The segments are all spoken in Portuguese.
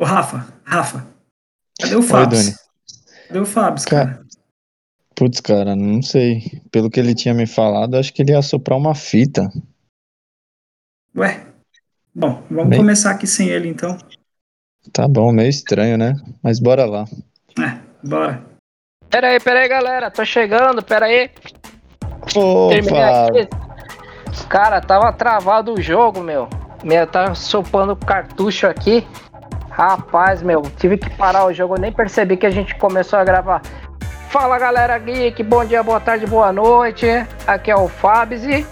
Ô, Rafa, Rafa, cadê o Fábio? Cadê o Fábio, cara? Putz, cara, não sei. Pelo que ele tinha me falado, acho que ele ia soprar uma fita. Ué? Bom, vamos Bem... começar aqui sem ele então. Tá bom, meio estranho, né? Mas bora lá. É, bora. Pera aí, pera aí, galera. Tô chegando, pera aí. Opa! Cara, tava travado o jogo, meu. Meu, tá sopando cartucho aqui. Rapaz, meu, tive que parar o jogo, nem percebi que a gente começou a gravar. Fala galera geek, bom dia, boa tarde, boa noite. Aqui é o Fabs e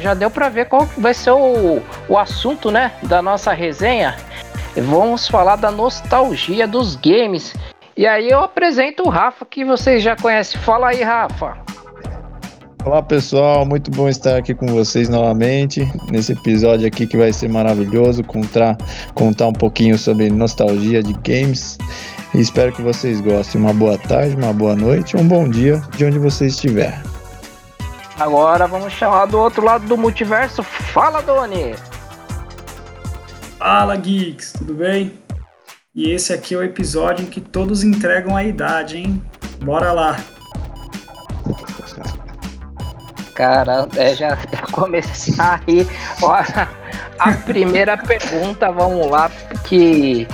já deu pra ver qual vai ser o, o assunto, né, da nossa resenha. Vamos falar da nostalgia dos games. E aí eu apresento o Rafa, que vocês já conhecem. Fala aí, Rafa. Olá pessoal, muito bom estar aqui com vocês novamente nesse episódio aqui que vai ser maravilhoso, contar, contar um pouquinho sobre nostalgia de games. E espero que vocês gostem. Uma boa tarde, uma boa noite, um bom dia de onde você estiver. Agora vamos chamar do outro lado do multiverso. Fala, Doni! Fala, geeks, tudo bem? E esse aqui é o episódio em que todos entregam a idade, hein? Bora lá! Cara, é, já começar aí. Olha, a primeira pergunta, vamos lá, que.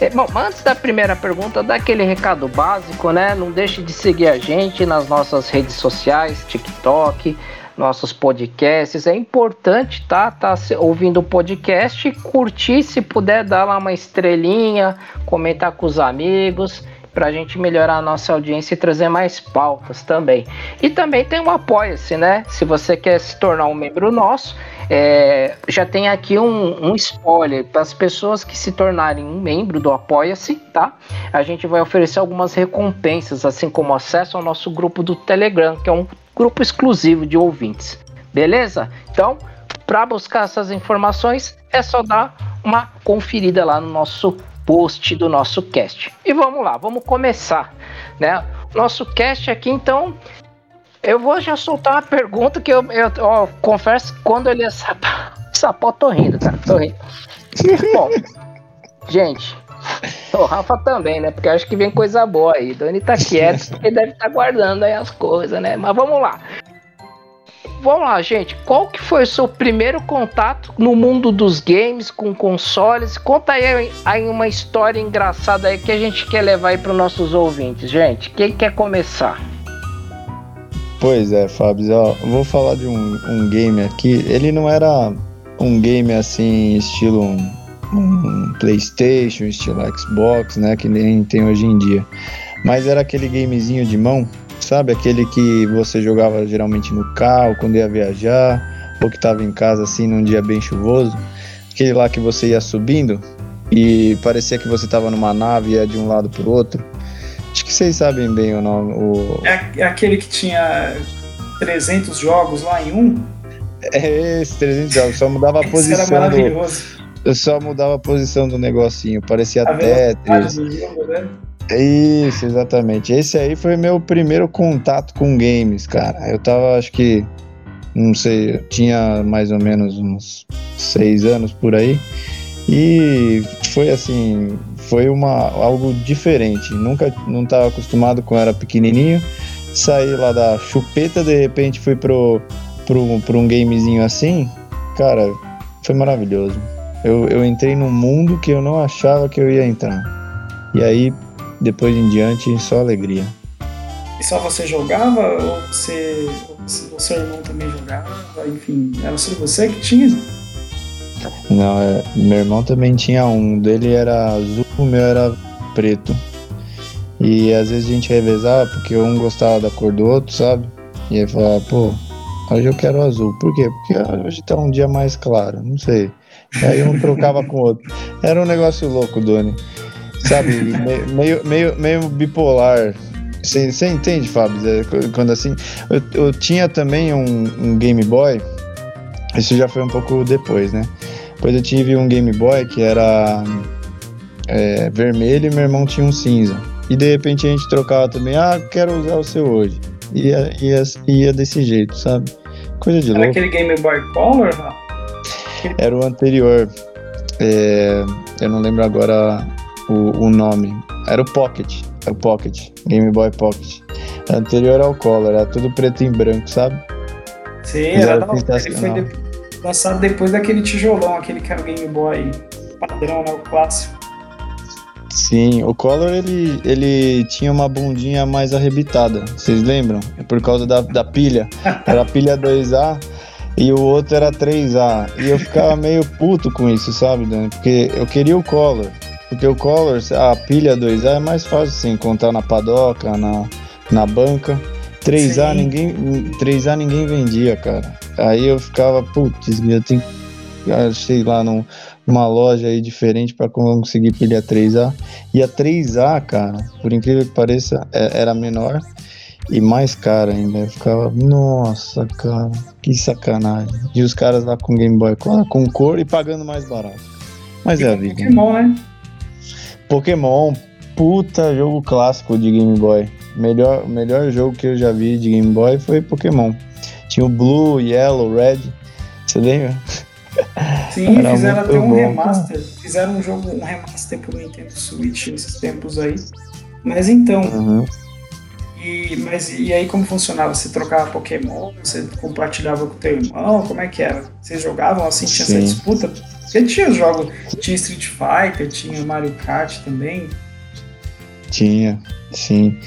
É, bom, antes da primeira pergunta, dá aquele recado básico, né? Não deixe de seguir a gente nas nossas redes sociais, TikTok, nossos podcasts. É importante, tá? Tá ouvindo o podcast, curtir, se puder, dar lá uma estrelinha, comentar com os amigos para a gente melhorar a nossa audiência e trazer mais pautas também. E também tem o Apoia-se, né? Se você quer se tornar um membro nosso, é, já tem aqui um, um spoiler para as pessoas que se tornarem um membro do Apoia-se, tá? A gente vai oferecer algumas recompensas, assim como acesso ao nosso grupo do Telegram, que é um grupo exclusivo de ouvintes. Beleza? Então, para buscar essas informações, é só dar uma conferida lá no nosso post do nosso cast. E vamos lá, vamos começar, né? Nosso cast aqui, então, eu vou já soltar uma pergunta que eu, eu, confesso que quando ele é sapo, tô rindo, cara, tô rindo. Bom, gente, o Rafa também, né? Porque acho que vem coisa boa aí. Doni tá quieto porque deve estar tá guardando aí as coisas, né? Mas vamos lá vamos lá, gente. Qual que foi o seu primeiro contato no mundo dos games com consoles? Conta aí, aí uma história engraçada aí que a gente quer levar aí para os nossos ouvintes, gente. Quem quer começar? Pois é, Fábio, vou falar de um, um game aqui. Ele não era um game assim, estilo um, um PlayStation, estilo Xbox, né? Que nem tem hoje em dia. Mas era aquele gamezinho de mão sabe? Aquele que você jogava geralmente no carro quando ia viajar, ou que estava em casa assim num dia bem chuvoso. Aquele lá que você ia subindo e parecia que você estava numa nave e ia de um lado para o outro. Acho que vocês sabem bem o nome. O... É, é aquele que tinha 300 jogos lá em um? É esse, 300 jogos, só mudava a posição. Era maravilhoso. Do... Eu só mudava a posição do negocinho, parecia a Tetris. Jogo, né? Isso, exatamente. Esse aí foi meu primeiro contato com games, cara. Eu tava, acho que, não sei, eu tinha mais ou menos uns seis anos por aí. E foi assim, foi uma, algo diferente. Nunca, não tava acostumado com era pequenininho. Saí lá da chupeta, de repente fui pro, pro, pro um gamezinho assim. Cara, foi maravilhoso. Eu, eu entrei num mundo que eu não achava que eu ia entrar. E aí depois em diante, só alegria. E só você jogava ou você, o seu irmão também jogava? Enfim, era só você que tinha? Não, é, meu irmão também tinha um. Dele era azul, o meu era preto. E às vezes a gente revezava porque um gostava da cor do outro, sabe? E aí falava, pô, hoje eu quero azul. Por quê? Porque hoje tá um dia mais claro, não sei. Aí um trocava com o outro. Era um negócio louco, Doni sabe? meio, meio, meio bipolar. Você, você entende, Fábio? É, quando assim. Eu, eu tinha também um, um, Game Boy. Isso já foi um pouco depois, né? Depois eu tive um Game Boy que era é, vermelho e meu irmão tinha um cinza. E de repente a gente trocava também, ah, quero usar o seu hoje. Ia, ia, ia desse jeito, sabe? Coisa de era louco. aquele Game Boy Color? Era o anterior. É, eu não lembro agora o, o nome. Era o Pocket. Era o Pocket. Game Boy Pocket. Anterior ao Color, era tudo preto e branco, sabe? Sim, era da hora. Ele foi de... lançado depois daquele tijolão, aquele que era o Game Boy padrão, né? O clássico. Sim, o Collor ele, ele tinha uma bundinha mais arrebitada, vocês lembram? É por causa da, da pilha. Era a pilha 2A e o outro era 3A. E eu ficava meio puto com isso, sabe, Dani? Porque eu queria o Collor. Porque o Collor, a pilha 2A é mais fácil você encontrar na padoca, na, na banca. 3A ninguém, 3A ninguém vendia, cara. Aí eu ficava, putz, eu tenho achei lá num, numa loja aí diferente para conseguir pilha 3A. E a 3A, cara, por incrível que pareça, é, era menor e mais cara ainda. Eu ficava, nossa, cara, que sacanagem. E os caras lá com Game Boy Color, com cor e pagando mais barato. Mas e é a vida. Pokémon, né? Pokémon, puta jogo clássico de Game Boy. Melhor, melhor jogo que eu já vi de Game Boy foi Pokémon. Tinha o Blue, Yellow, Red. Você lembra? Sim, Era fizeram até um bom. remaster. Fizeram um jogo, um remaster pro Nintendo Switch nesses tempos aí. Mas então. Uhum. E, mas e aí como funcionava? Você trocava Pokémon, você compartilhava com o teu irmão, como é que era? Vocês jogavam assim, tinha Sim. essa disputa? Porque tinha jogos, tinha Street Fighter, tinha Mario Kart também. Tinha, sim.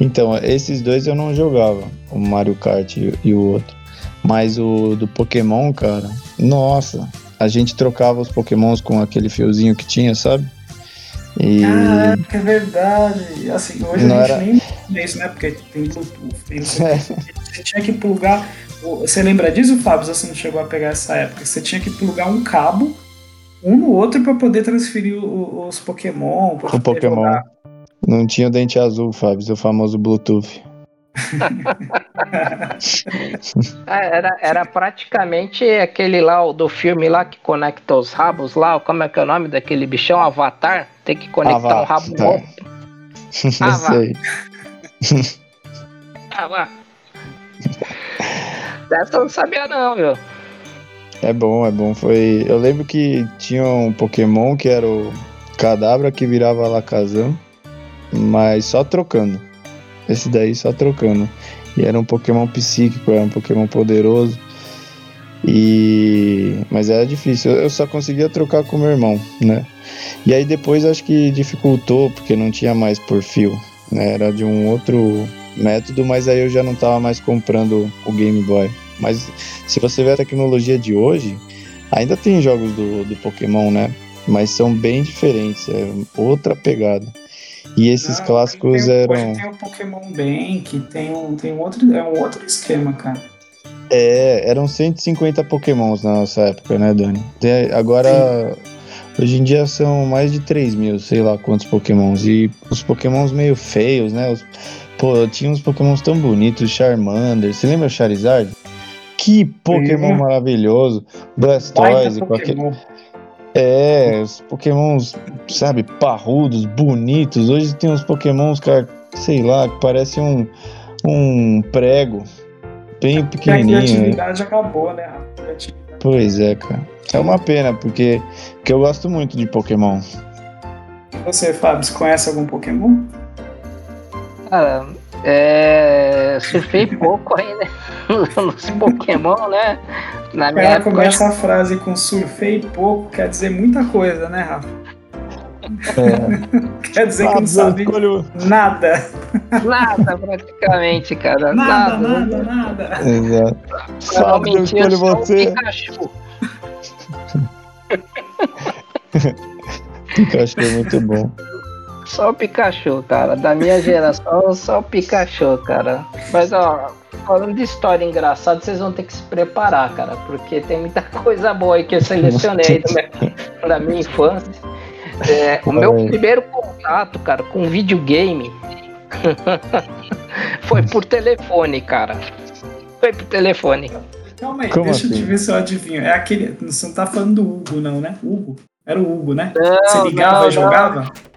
Então, esses dois eu não jogava, o Mario Kart e, e o outro. Mas o do Pokémon, cara, nossa, a gente trocava os Pokémons com aquele fiozinho que tinha, sabe? E... Ah, é verdade. Assim, hoje não a gente era... nem vê isso, né? Porque tem Bluetooth, tem é. Você tinha que plugar. Você lembra disso, Fábio? Você não chegou a pegar essa época? Você tinha que plugar um cabo um no outro para poder transferir os Pokémon. O Pokémon. Jogar. Não tinha o dente azul, Fábio, o famoso Bluetooth. É, era, era praticamente aquele lá do filme lá que conecta os rabos lá, como é que é o nome daquele bichão? Avatar? Tem que conectar Avatar. um rabo no outro. Ah, sei. ah, vá. Dessa eu não sabia não, viu? É bom, é bom. Foi. Eu lembro que tinha um Pokémon que era o Cadabra que virava Lacazam, mas só trocando. Esse daí só trocando. E era um Pokémon psíquico, era um Pokémon poderoso. E mas era difícil. Eu só conseguia trocar com meu irmão, né? E aí depois acho que dificultou porque não tinha mais por fio, né? Era de um outro método, mas aí eu já não tava mais comprando o Game Boy. Mas se você ver a tecnologia de hoje, ainda tem jogos do, do Pokémon, né? Mas são bem diferentes, é outra pegada. E esses clássicos tem, eram. Tem o Pokémon Bank, tem um, tem um outro, é um outro esquema, cara. É, eram 150 Pokémons na nossa época, né, Dani? agora, Sim. hoje em dia são mais de 3 mil, sei lá quantos Pokémons. E os Pokémons meio feios, né? Os, pô, tinha uns Pokémons tão bonitos, Charmander. Você lembra Charizard? Que Pokémon Sim. maravilhoso! Blastoise aquele. É, os pokémons, sabe, parrudos, bonitos. Hoje tem uns pokémons, cara, sei lá, que parece um, um prego bem pequenininho. a criatividade acabou, né? Pois é, cara. É uma pena, porque, porque eu gosto muito de Pokémon. Você, Fábio, você conhece algum Pokémon? Cara, é. Surfei pouco ainda nos Pokémon, né? Na minha Ela época, começa a frase com surfei pouco, quer dizer muita coisa, né, Rafa? É. quer dizer que não sabe escolho... nada. Nada, praticamente, cara. Nada, nada, nada. nada. Exato. Fábio, eu escolho você. Pikachu. Pikachu é muito bom. Só o Pikachu, cara. Da minha geração, só o Pikachu, cara. Mas, ó, falando de história engraçada, vocês vão ter que se preparar, cara. Porque tem muita coisa boa aí que eu selecionei da, da minha infância. É, o meu primeiro contato, cara, com videogame foi por telefone, cara. Foi por telefone. Calma aí, Como deixa assim? eu te ver se eu adivinho. É aquele. Você não tá falando do Hugo, não, né? Hugo. Era o Hugo, né? Não, Você ligava não, e jogava? Não.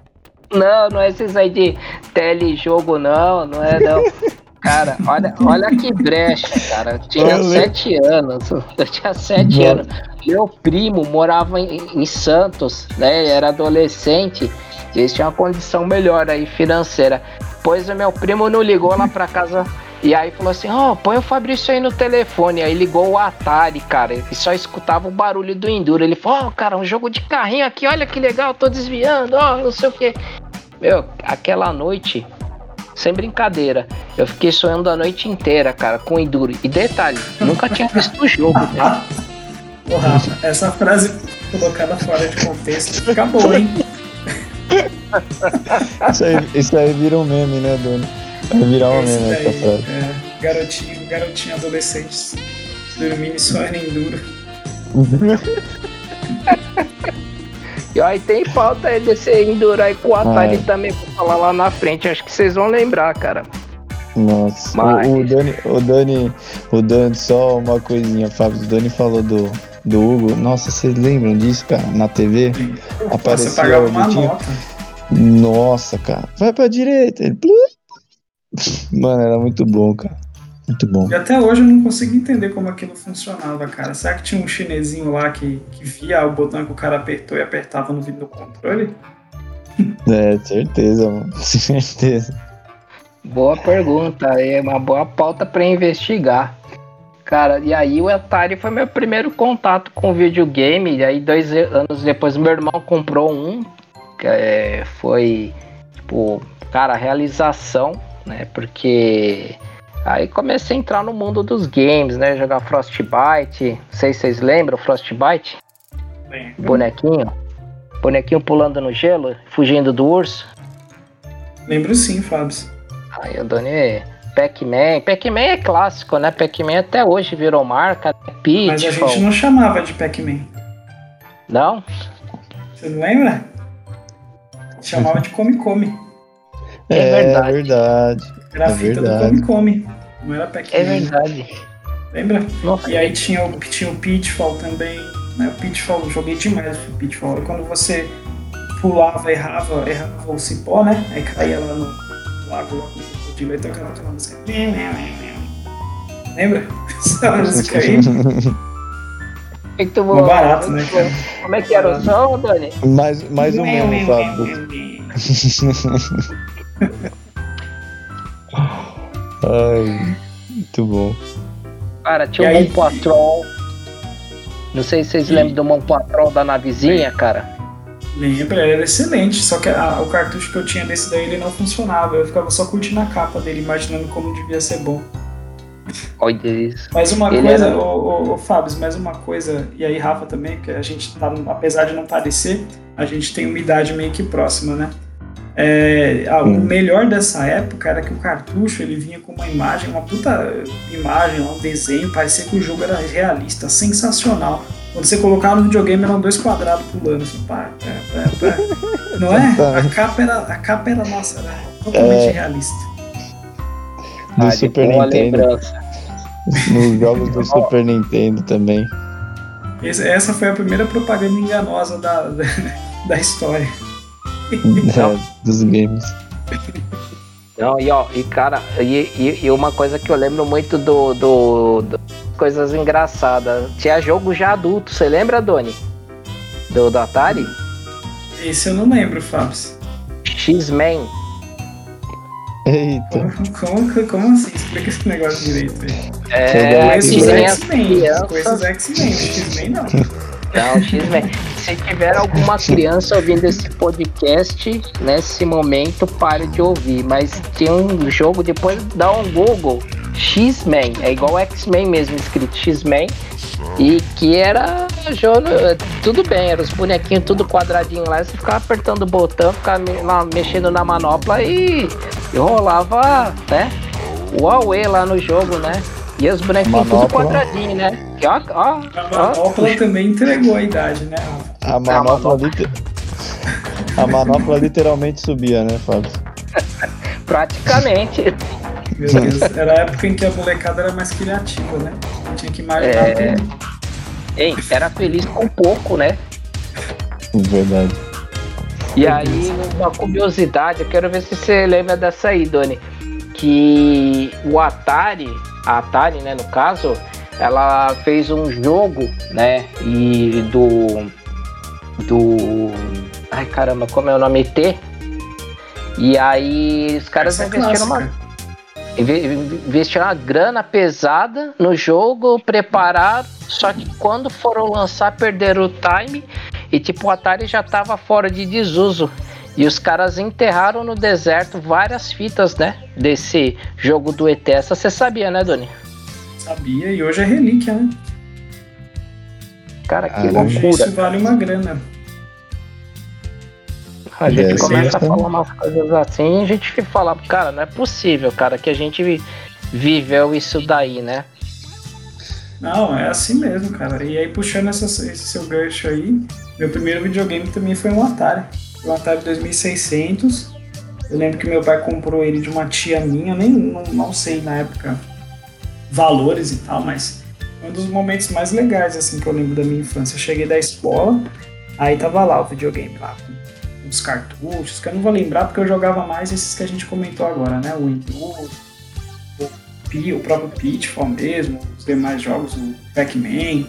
Não, não é esses aí de telejogo, não, não é não. Cara, olha, olha que brecha, cara. Eu tinha sete anos. Eu tinha sete anos. Meu primo morava em, em, Santos, né? Era adolescente. Eles tinham uma condição melhor aí financeira. Pois o meu primo não ligou lá pra casa e aí falou assim: Ó, oh, põe o Fabrício aí no telefone. Aí ligou o Atari, cara. E só escutava o barulho do Enduro. Ele falou: Ó, oh, cara, um jogo de carrinho aqui, olha que legal, tô desviando, ó, oh, não sei o que. Meu, aquela noite, sem brincadeira, eu fiquei sonhando a noite inteira, cara, com o Enduro. E detalhe, nunca tinha visto o jogo, né? Porra, essa frase colocada fora de contexto acabou, hein? isso, aí, isso aí vira um meme, né, Dona? Vai virar uma meme essa frase. É, garotinho, garotinho adolescente. Dormindo só era enduro. e aí tem pauta aí desse enduro aí com o Atari também pra falar lá na frente. Acho que vocês vão lembrar, cara. Nossa, Mas... o, o, Dani, o Dani, o Dani, só uma coisinha, Fábio. O Dani falou do, do Hugo. Nossa, vocês lembram disso, cara? Na TV? Sim. Apareceu Você pagava uma nota. Nossa, cara. Vai pra direita. Ele. Mano, era muito bom, cara. Muito bom. E até hoje eu não consigo entender como aquilo funcionava, cara. Será que tinha um chinesinho lá que, que via o botão que o cara apertou e apertava no vídeo do controle? É, certeza, mano. Certeza. Boa pergunta, é uma boa pauta para investigar. Cara, e aí o Atari foi meu primeiro contato com videogame. E aí, dois anos depois, meu irmão comprou um. Que é, foi, tipo, cara, realização né? Porque aí comecei a entrar no mundo dos games, né? Jogar Frostbite. Não sei se vocês lembram, Frostbite? Lembro. Bonequinho. Bonequinho pulando no gelo, fugindo do urso. Lembro sim, Fábio. Aí eu doni Pac-Man. Pac-Man é clássico, né? Pac-Man até hoje virou marca. Né? Peach, Mas a gente não chamava de Pac-Man. Não? Você não lembra? Chamava de Come Come. É, é verdade. verdade. Era a é fita verdade. do Come Come. Não era Pac-Man. É verdade. Lembra? Nossa. E aí tinha o, tinha o Pitfall também. Né? O Pitfall, eu joguei demais o Pitfall. Quando você pulava, errava, errava o cipó, né? Aí caía lá no lago, lá com o tocava aquela música. Lembra? Essa música aí. Muito bom. Um barato, né, cara? Como é que era o som, Dani? Mais, mais ou menos, sabe? Ai, muito bom. Cara, tinha e um Mon Patrol. Não sei se vocês e... lembram do Mon Patrol da navezinha, cara. Lembra, era excelente, só que a, o cartucho que eu tinha desse daí ele não funcionava. Eu ficava só curtindo a capa dele, imaginando como devia ser bom. Olha isso. Mas uma ele coisa, era... ô, ô, ô Fábio, mais uma coisa, e aí Rafa também, que a gente tá, apesar de não parecer, a gente tem uma idade meio que próxima, né? É, o melhor dessa época era que o cartucho ele vinha com uma imagem, uma puta imagem, um desenho, parecia que o jogo era realista, sensacional. Quando você colocava no videogame eram dois quadrados pulando, assim, pá, pá, pá, pá. não é? A capa era, a capa era nossa, era totalmente é... realista. Do ah, Super Nintendo. Nos jogos do Super Nintendo também. Essa foi a primeira propaganda enganosa da, da, da história. É, dos games. Não, e ó, e cara, e, e, e, uma coisa que eu lembro muito do, do, do, coisas engraçadas. Tinha jogo já adulto, você lembra, Doni? Do, do Atari? Esse eu não lembro, Fábio. X-Men. Eita. Como, como, como, assim? Explica esse negócio direito aí. É, coisas X-Men. Coisas X-Men, X-Men não. Não, X-Men. Se tiver alguma criança ouvindo esse podcast nesse momento, pare de ouvir. Mas tem um jogo, depois dá um Google. X-Men, é igual X-Men mesmo, escrito X-Men. E que era jogo, tudo bem, eram os bonequinhos tudo quadradinho lá, você ficava apertando o botão, ficava mexendo na manopla e, e rolava, né? O Huawei lá no jogo, né? E os bonequinhos tudo quadradinho, né? E ó, ó, a manopla ó. também entregou a idade, né? A manopla, liter... a manopla literalmente subia, né, Fábio? Praticamente. Meu Deus, era a época em que a molecada era mais criativa, né? Tinha que imaginar é... tudo. Ei, era feliz com pouco, né? Verdade. E aí, uma curiosidade, eu quero ver se você lembra dessa aí, Doni. Que o Atari, a Atari, né, no caso, ela fez um jogo, né, e do do Ai caramba, como é o nome? T. E aí os caras é investiram uma. Investiram uma grana pesada no jogo, prepararam, só que quando foram lançar, perderam o time e tipo o Atari já tava fora de desuso. E os caras enterraram no deserto várias fitas, né? Desse jogo do ET. Essa você sabia, né, Doni? Sabia, e hoje é relíquia, né? Cara, que loucura. Isso vale uma grana. A gente é, começa a falar umas coisas assim e a gente fala, cara, não é possível, cara, que a gente viveu isso daí, né? Não, é assim mesmo, cara. E aí, puxando essa, esse seu gancho aí, meu primeiro videogame também foi um Atari. Um Atari 2600. Eu lembro que meu pai comprou ele de uma tia minha, nem não, não sei na época valores e tal, mas um dos momentos mais legais assim que eu lembro da minha infância. Eu cheguei da escola, aí tava lá o videogame lá, com os cartuchos, que eu não vou lembrar porque eu jogava mais esses que a gente comentou agora, né? O Intruder, o, o próprio Pitfall mesmo, os demais jogos, o Pac-Man,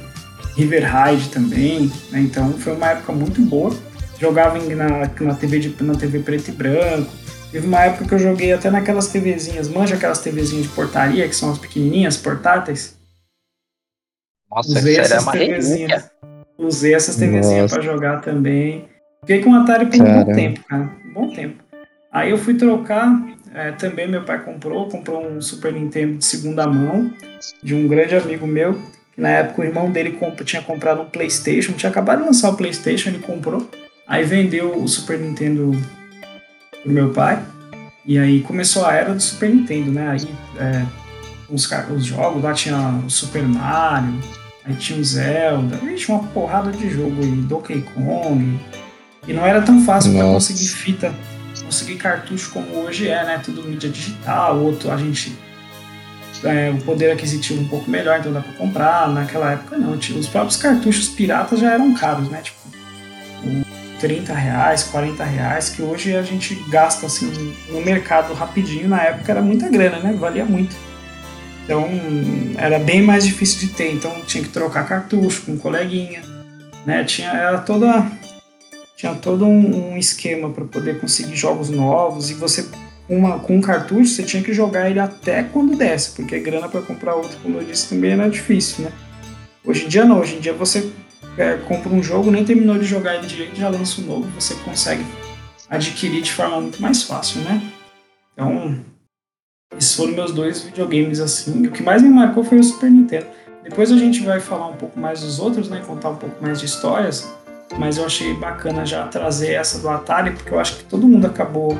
River Ride também, né? Então foi uma época muito boa. Jogava na, na, TV de, na TV preto e branco. Teve uma época que eu joguei até naquelas TVzinhas, manja aquelas TVzinhas de portaria, que são as pequenininhas, portáteis? Nossa, Usei essas TVzinhas. Usei essas TVzinhas para jogar também. Fiquei com o Atari por um bom tempo, cara. Um bom tempo. Aí eu fui trocar, é, também meu pai comprou, comprou um Super Nintendo de segunda mão, de um grande amigo meu, que na época o irmão dele comp tinha comprado um Playstation, tinha acabado de lançar o Playstation, ele comprou. Aí vendeu o Super Nintendo pro meu pai. E aí começou a era do Super Nintendo, né? Aí é, os, os jogos lá tinha o Super Mario, aí tinha o Zelda, aí tinha uma porrada de jogo aí, Donkey Kong. E não era tão fácil para conseguir fita, conseguir cartucho como hoje é, né? Tudo mídia digital, outro a gente é, o poder aquisitivo um pouco melhor, então dá para comprar. Naquela época não, tinha, os próprios cartuchos piratas já eram caros, né? Tipo, 30 reais, 40 reais, que hoje a gente gasta assim no mercado rapidinho, na época era muita grana, né? Valia muito. Então era bem mais difícil de ter, então tinha que trocar cartucho com um coleguinha, né? Tinha era toda tinha todo um, um esquema para poder conseguir jogos novos e você uma, com um cartucho você tinha que jogar ele até quando desce, porque grana para comprar outro, como eu disse, também era difícil, né? Hoje em dia não, hoje em dia você é, compra um jogo, nem terminou de jogar ele direito, já lança um novo, você consegue adquirir de forma muito mais fácil, né? Então, esses foram meus dois videogames assim. O que mais me marcou foi o Super Nintendo. Depois a gente vai falar um pouco mais dos outros, né? Contar um pouco mais de histórias. Mas eu achei bacana já trazer essa do Atari, porque eu acho que todo mundo acabou,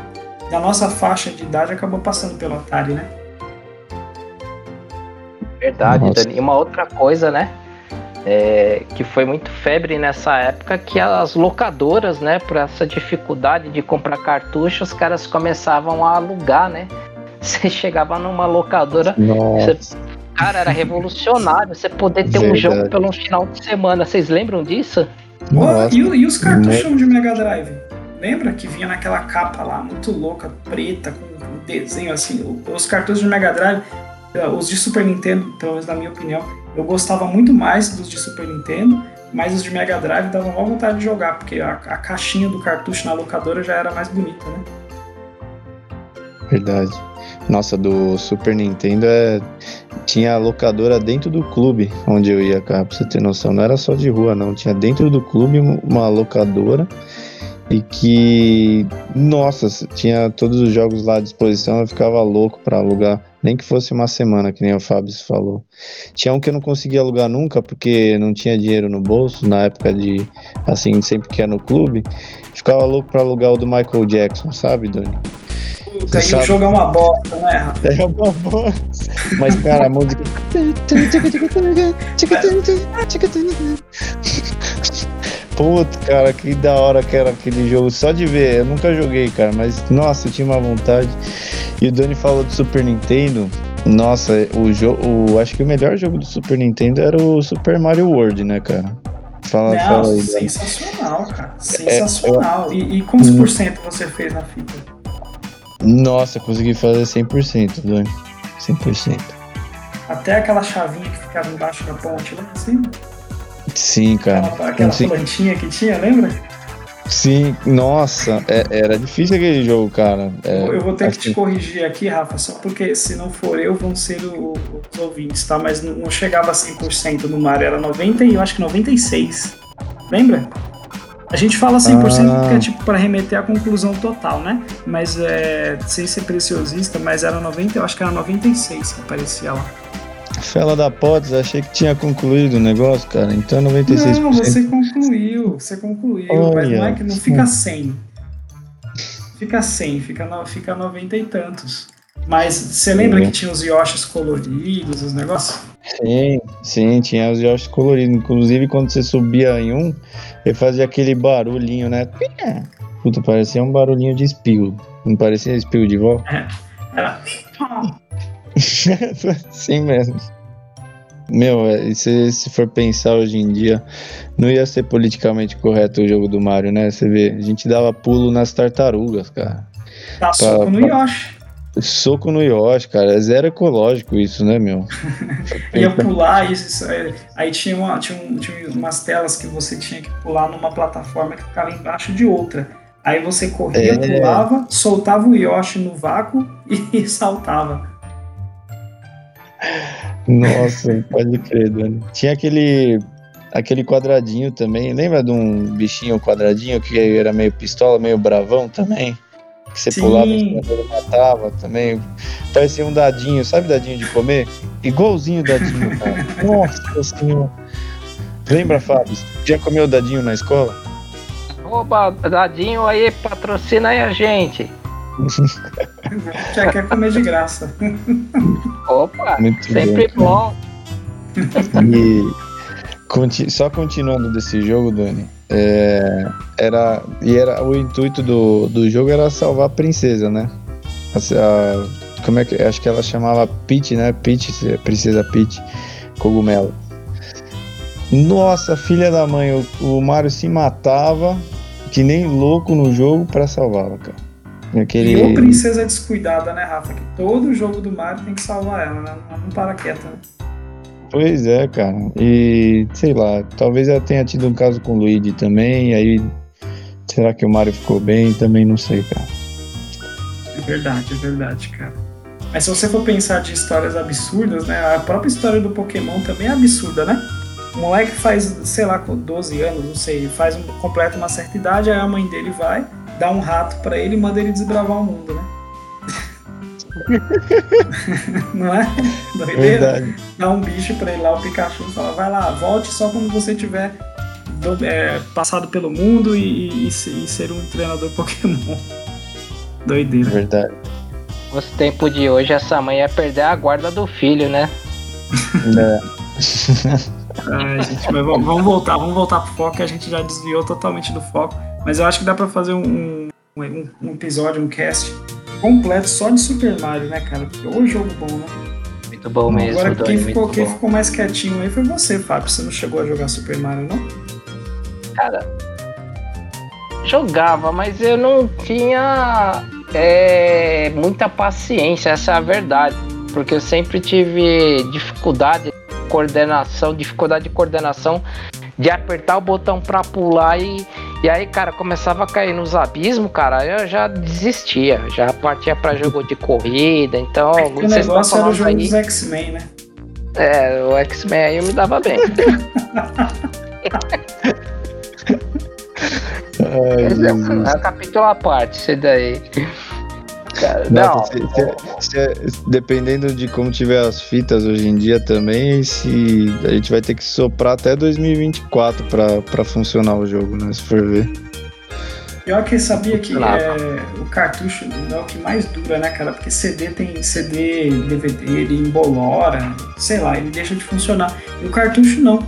da nossa faixa de idade, acabou passando pelo Atari, né? Verdade, Dani. E uma outra coisa, né? É, que foi muito febre nessa época, que as locadoras, né, por essa dificuldade de comprar cartucho, os caras começavam a alugar, né? Você chegava numa locadora, você, cara, era revolucionário você poder ter Verdade. um jogo pelo final de semana. Vocês lembram disso? Oh, e, e, os cartuchos de Mega Drive? Lembra que vinha naquela capa lá, muito louca, preta, com um desenho assim? Os cartuchos de Mega Drive, eh, os de Super Nintendo, pelo menos na minha opinião, eu gostava muito mais dos de Super Nintendo, mas os de Mega Drive davam mal vontade de jogar, porque a, a caixinha do cartucho na locadora já era mais bonita, né? Verdade. Nossa, do Super Nintendo é... tinha a locadora dentro do clube onde eu ia, cara, pra você ter noção. Não era só de rua, não. Tinha dentro do clube uma locadora e que, nossa, tinha todos os jogos lá à disposição. Eu ficava louco para alugar nem que fosse uma semana, que nem o Fábio falou. Tinha um que eu não conseguia alugar nunca, porque não tinha dinheiro no bolso, na época de, assim, sempre que ia no clube. Ficava louco pra alugar o do Michael Jackson, sabe, Dani? Puta, e o jogo é uma bosta, né? É uma bosta. Mas, cara, a música. Puta, cara, que da hora que era aquele jogo. Só de ver, eu nunca joguei, cara, mas nossa, eu tinha uma vontade. E o Dani falou do Super Nintendo. Nossa, o jogo, acho que o melhor jogo do Super Nintendo era o Super Mario World, né, cara? Fala, Não, fala aí. Sensacional, cara. Sensacional. É, eu... e, e quantos por cento você fez na fita? Nossa, consegui fazer 100%, Dani. 100%. Até aquela chavinha que ficava embaixo da ponte lá em cima? Sim, cara. Aquela, aquela plantinha que tinha, lembra? Sim, nossa, é, era difícil aquele jogo, cara. É, eu vou ter assim... que te corrigir aqui, Rafa, só porque se não for eu, vão ser o, os ouvintes, tá? Mas não chegava a 100% no Mario, era 90 e eu acho que 96. Lembra? A gente fala 100% ah. porque é tipo para remeter à conclusão total, né? Mas é, sem ser preciosista, mas era 90, eu acho que era 96 que aparecia lá. Fela da Potes, achei que tinha concluído o negócio, cara. Então 96%. Não, você concluiu, você concluiu, Olha, mas não é que não fica 100. Fica 100, fica, no, fica 90 e tantos. Mas você lembra sim. que tinha os Yoshis coloridos, os negócios? Sim, sim, tinha os Yoshis coloridos. Inclusive, quando você subia em um, ele fazia aquele barulhinho, né? Puta, parecia um barulhinho de espio. Não parecia espio de vó? É. Era. Sim mesmo. Meu, é, se, se for pensar hoje em dia, não ia ser politicamente correto o jogo do Mario, né? Você vê, a gente dava pulo nas tartarugas, cara. Dá pra, soco no Yoshi. Soco no Yoshi, cara. É zero ecológico isso, né, meu? ia pular, isso, aí tinha, uma, tinha, um, tinha umas telas que você tinha que pular numa plataforma que ficava embaixo de outra. Aí você corria, é... pulava, soltava o Yoshi no vácuo e saltava. Nossa, pode crer, Dani. Tinha aquele aquele quadradinho também. Lembra de um bichinho quadradinho que era meio pistola, meio bravão também? Que você Sim. pulava e matava também. Parecia um dadinho, sabe dadinho de comer? Igualzinho dadinho, cara. Nossa senhora. Lembra, Fábio? Já comeu dadinho na escola? Oba, dadinho aí, patrocina aí a gente. Já quer comer de graça. Opa, Muito sempre bom. bom. E só continuando desse jogo, Dani, é, era e era o intuito do, do jogo era salvar a princesa, né? A, a, como é que acho que ela chamava Peach, né? Peach, princesa Peach, cogumelo. Nossa, filha da mãe, o, o Mario se matava que nem louco no jogo para salvá-la, cara. Aquele... E ou princesa descuidada, né, Rafa? Que todo jogo do Mario tem que salvar ela, né? Não para quieta, né? Pois é, cara. E sei lá, talvez ela tenha tido um caso com o Luigi também, aí será que o Mario ficou bem? Também não sei, cara. É verdade, é verdade, cara. Mas se você for pensar de histórias absurdas, né? A própria história do Pokémon também é absurda, né? O moleque faz, sei lá, com 12 anos, não sei, faz um, completa uma certa idade, aí a mãe dele vai, dá um rato para ele e manda ele desbravar o mundo, né? não é? Doideira? Verdade. Dá um bicho pra ele lá, o Pikachu, e fala, vai lá, volte só quando você tiver do, é, passado pelo mundo e, e, e, ser um treinador Pokémon. Doideira. Verdade. Nos tempos de hoje, essa mãe ia perder a guarda do filho, né? É. Ai, gente, mas vamos voltar, vamos voltar pro foco, que a gente já desviou totalmente do foco. Mas eu acho que dá pra fazer um, um, um episódio, um cast completo só de Super Mario, né, cara? Porque o jogo bom, né? Muito bom mesmo. Agora, quem, ficou, quem ficou mais quietinho aí foi você, Fábio. Você não chegou a jogar Super Mario, não? Cara, jogava, mas eu não tinha é, muita paciência, essa é a verdade. Porque eu sempre tive dificuldade de coordenação, dificuldade de coordenação de apertar o botão pra pular e, e aí, cara, começava a cair nos abismos, cara, eu já desistia, já partia pra jogo de corrida, então. É o negócio era o jogo aí, dos X-Men, né? É, o X-Men aí eu me dava bem. Ai, é, é um capítulo à parte, esse daí. Cara, não. Se, se, se, dependendo de como tiver as fitas hoje em dia também, se a gente vai ter que soprar até 2024 para funcionar o jogo, né? Se for ver. Pior que sabia que é, o cartucho é o que mais dura, né, cara? Porque CD tem CD, DVD, ele embolora, sei lá, ele deixa de funcionar. E o cartucho não.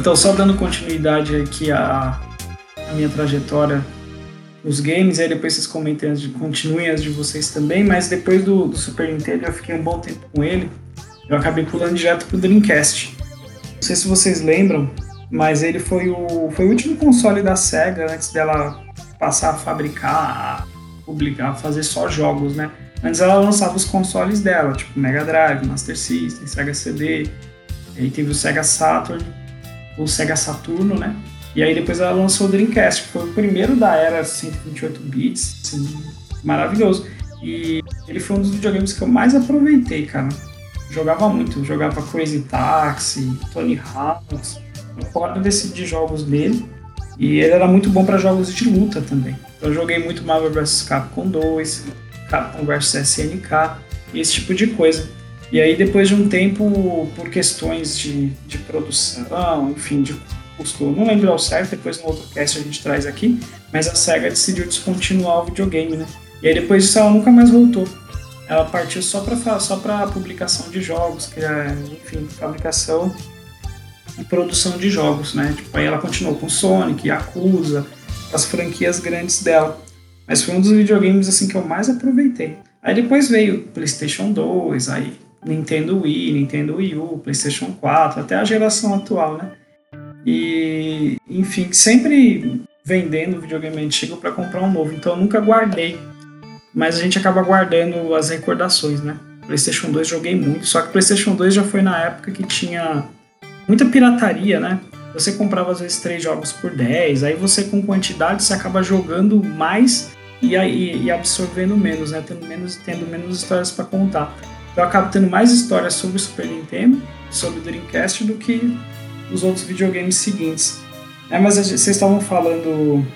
Então, só dando continuidade aqui à, à minha trajetória os games, aí depois vocês comentem, as de, continuem as de vocês também, mas depois do, do, Super Nintendo eu fiquei um bom tempo com ele, eu acabei pulando direto pro Dreamcast. Não sei se vocês lembram, mas ele foi o, foi o último console da SEGA antes dela passar a fabricar, a publicar, fazer só jogos, né? Antes ela lançava os consoles dela, tipo Mega Drive, Master System, Sega CD, aí teve o Sega Saturn, o Sega Saturno, né? E aí depois ela lançou o Dreamcast, que foi o primeiro da era 128 bits, assim, maravilhoso. E ele foi um dos videogames que eu mais aproveitei, cara. Jogava muito, jogava Crazy Taxi, Tony Hawk's, uma porta desse de jogos dele. E ele era muito bom para jogos de luta também. Então, eu joguei muito Marvel vs Capcom 2, Capcom vs SNK, esse tipo de coisa. E aí, depois de um tempo, por questões de, de produção, enfim, de custo, não lembro ao certo, depois no outro cast a gente traz aqui, mas a SEGA decidiu descontinuar o videogame, né? E aí depois disso ela nunca mais voltou. Ela partiu só para só para publicação de jogos, que é, enfim, fabricação e produção de jogos, né? Tipo, aí ela continuou com Sonic, Yakuza, as franquias grandes dela. Mas foi um dos videogames assim que eu mais aproveitei. Aí depois veio PlayStation 2, aí Nintendo Wii, Nintendo Wii U, PlayStation 4, até a geração atual, né? E, enfim, sempre vendendo videogame antigo para comprar um novo. Então eu nunca guardei. Mas a gente acaba guardando as recordações, né? PlayStation 2 joguei muito, só que PlayStation 2 já foi na época que tinha muita pirataria, né? Você comprava às vezes três jogos por 10, aí você com quantidade você acaba jogando mais e, e, e absorvendo menos, né? Tendo menos, tendo menos histórias para contar. Eu acabo tendo mais histórias sobre o Super Nintendo, sobre o Dreamcast do que os outros videogames seguintes. É, mas vocês estavam falando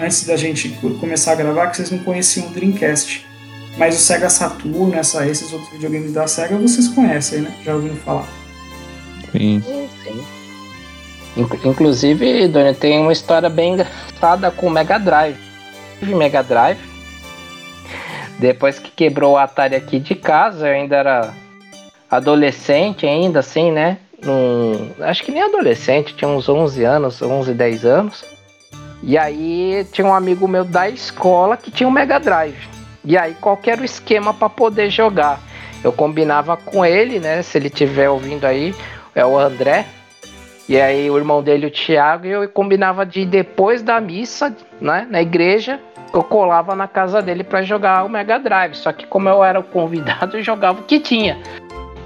antes da gente começar a gravar que vocês não conheciam o Dreamcast. Mas o Sega Saturn, essa, esses outros videogames da Sega, vocês conhecem, né? Já ouviram falar. Sim. Sim. Inclusive, Dona, tem uma história bem engraçada com o Mega Drive. Mega Drive. Depois que quebrou o Atari aqui de casa, eu ainda era adolescente ainda, assim, né? Num, acho que nem adolescente, tinha uns 11 anos, 11, 10 anos. E aí tinha um amigo meu da escola que tinha um Mega Drive. E aí qual era o esquema para poder jogar? Eu combinava com ele, né? Se ele estiver ouvindo aí, é o André. E aí o irmão dele, o Thiago, e eu combinava de depois da missa, né, na igreja, eu colava na casa dele para jogar o Mega Drive. Só que como eu era o convidado, eu jogava o que tinha.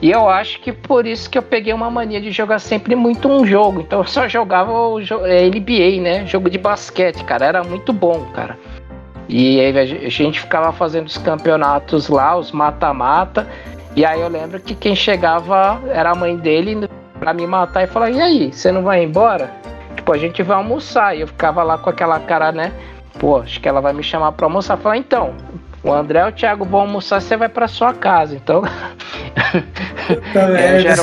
E eu acho que por isso que eu peguei uma mania de jogar sempre muito um jogo. Então eu só jogava o NBA, né? Jogo de basquete, cara. Era muito bom, cara. E aí a gente ficava fazendo os campeonatos lá, os mata-mata. E aí eu lembro que quem chegava era a mãe dele pra me matar e falar: E aí, você não vai embora? Tipo, a gente vai almoçar. E eu ficava lá com aquela cara, né? Pô, acho que ela vai me chamar pra almoçar. Falar: Então, o André e o Thiago vão almoçar, você vai pra sua casa. Então. é, merda.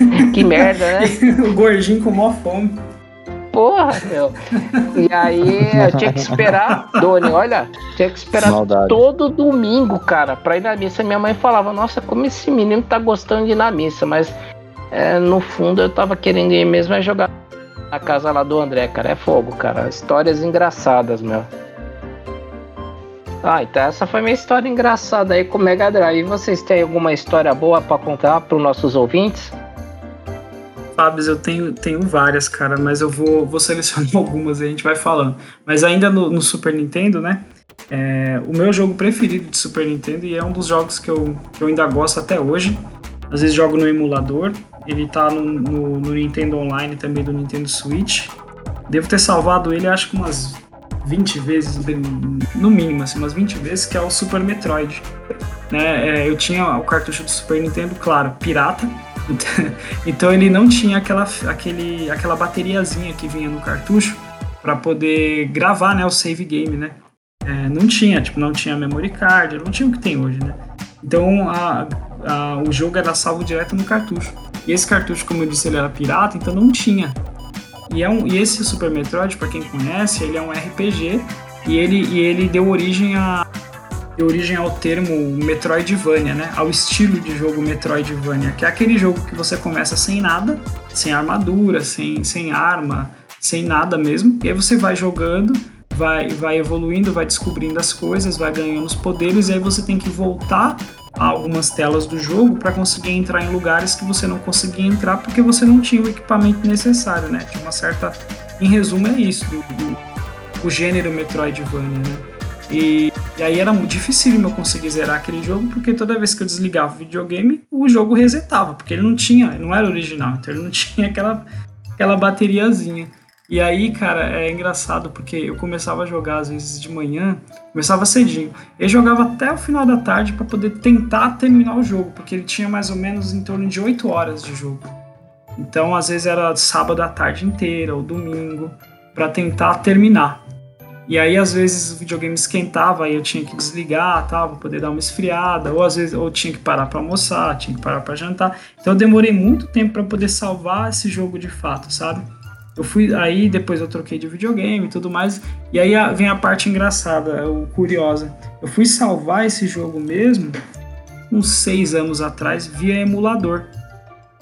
Uma... que merda, né? o gordinho com maior fome. Porra, meu. E aí eu tinha que esperar, Doni, olha, tinha que esperar Maldade. todo domingo, cara, pra ir na missa. Minha mãe falava, nossa, como esse menino tá gostando de ir na missa, mas é, no fundo eu tava querendo ir mesmo é jogar na casa lá do André, cara. É fogo, cara. Histórias engraçadas, meu. Ah, então essa foi minha história engraçada aí com o Mega Drive. Vocês têm alguma história boa para contar para os nossos ouvintes? Fábio, eu tenho, tenho várias, cara, mas eu vou, vou selecionar algumas e a gente vai falando. Mas ainda no, no Super Nintendo, né? É, o meu jogo preferido de Super Nintendo e é um dos jogos que eu, que eu ainda gosto até hoje. Às vezes jogo no emulador. Ele tá no, no, no Nintendo Online também do Nintendo Switch. Devo ter salvado ele, acho que umas 20 vezes, no mínimo, assim, umas 20 vezes, que é o Super Metroid. Né? É, eu tinha o cartucho do Super Nintendo, claro, pirata, então ele não tinha aquela, aquele, aquela bateriazinha que vinha no cartucho para poder gravar né, o save game, né? É, não tinha, tipo, não tinha memory card, não tinha o que tem hoje, né? Então a, a, o jogo era salvo direto no cartucho. E esse cartucho, como eu disse, ele era pirata, então não tinha e, é um, e esse Super Metroid, para quem conhece, ele é um RPG e ele, e ele deu origem a deu origem ao termo Metroidvania, né? Ao estilo de jogo Metroidvania, que é aquele jogo que você começa sem nada, sem armadura, sem, sem arma, sem nada mesmo, e aí você vai jogando, vai, vai evoluindo, vai descobrindo as coisas, vai ganhando os poderes, e aí você tem que voltar algumas telas do jogo para conseguir entrar em lugares que você não conseguia entrar porque você não tinha o equipamento necessário, né? Tinha uma certa. Em resumo, é isso, do, do o gênero Metroidvania, né? E, e, aí era difícil eu conseguir zerar aquele jogo, porque toda vez que eu desligava o videogame, o jogo resetava, porque ele não tinha, não era original, então ele não tinha aquela, aquela bateriazinha. E aí, cara, é engraçado porque eu começava a jogar às vezes de manhã, começava cedinho. Eu jogava até o final da tarde para poder tentar terminar o jogo, porque ele tinha mais ou menos em torno de 8 horas de jogo. Então, às vezes era sábado à tarde inteira ou domingo para tentar terminar. E aí, às vezes, o videogame esquentava, aí eu tinha que desligar, tal, pra poder dar uma esfriada, ou às vezes eu tinha que parar para almoçar, tinha que parar para jantar. Então, eu demorei muito tempo para poder salvar esse jogo de fato, sabe? Eu fui aí depois eu troquei de videogame e tudo mais. E aí vem a parte engraçada, o curiosa. Eu fui salvar esse jogo mesmo uns seis anos atrás via emulador.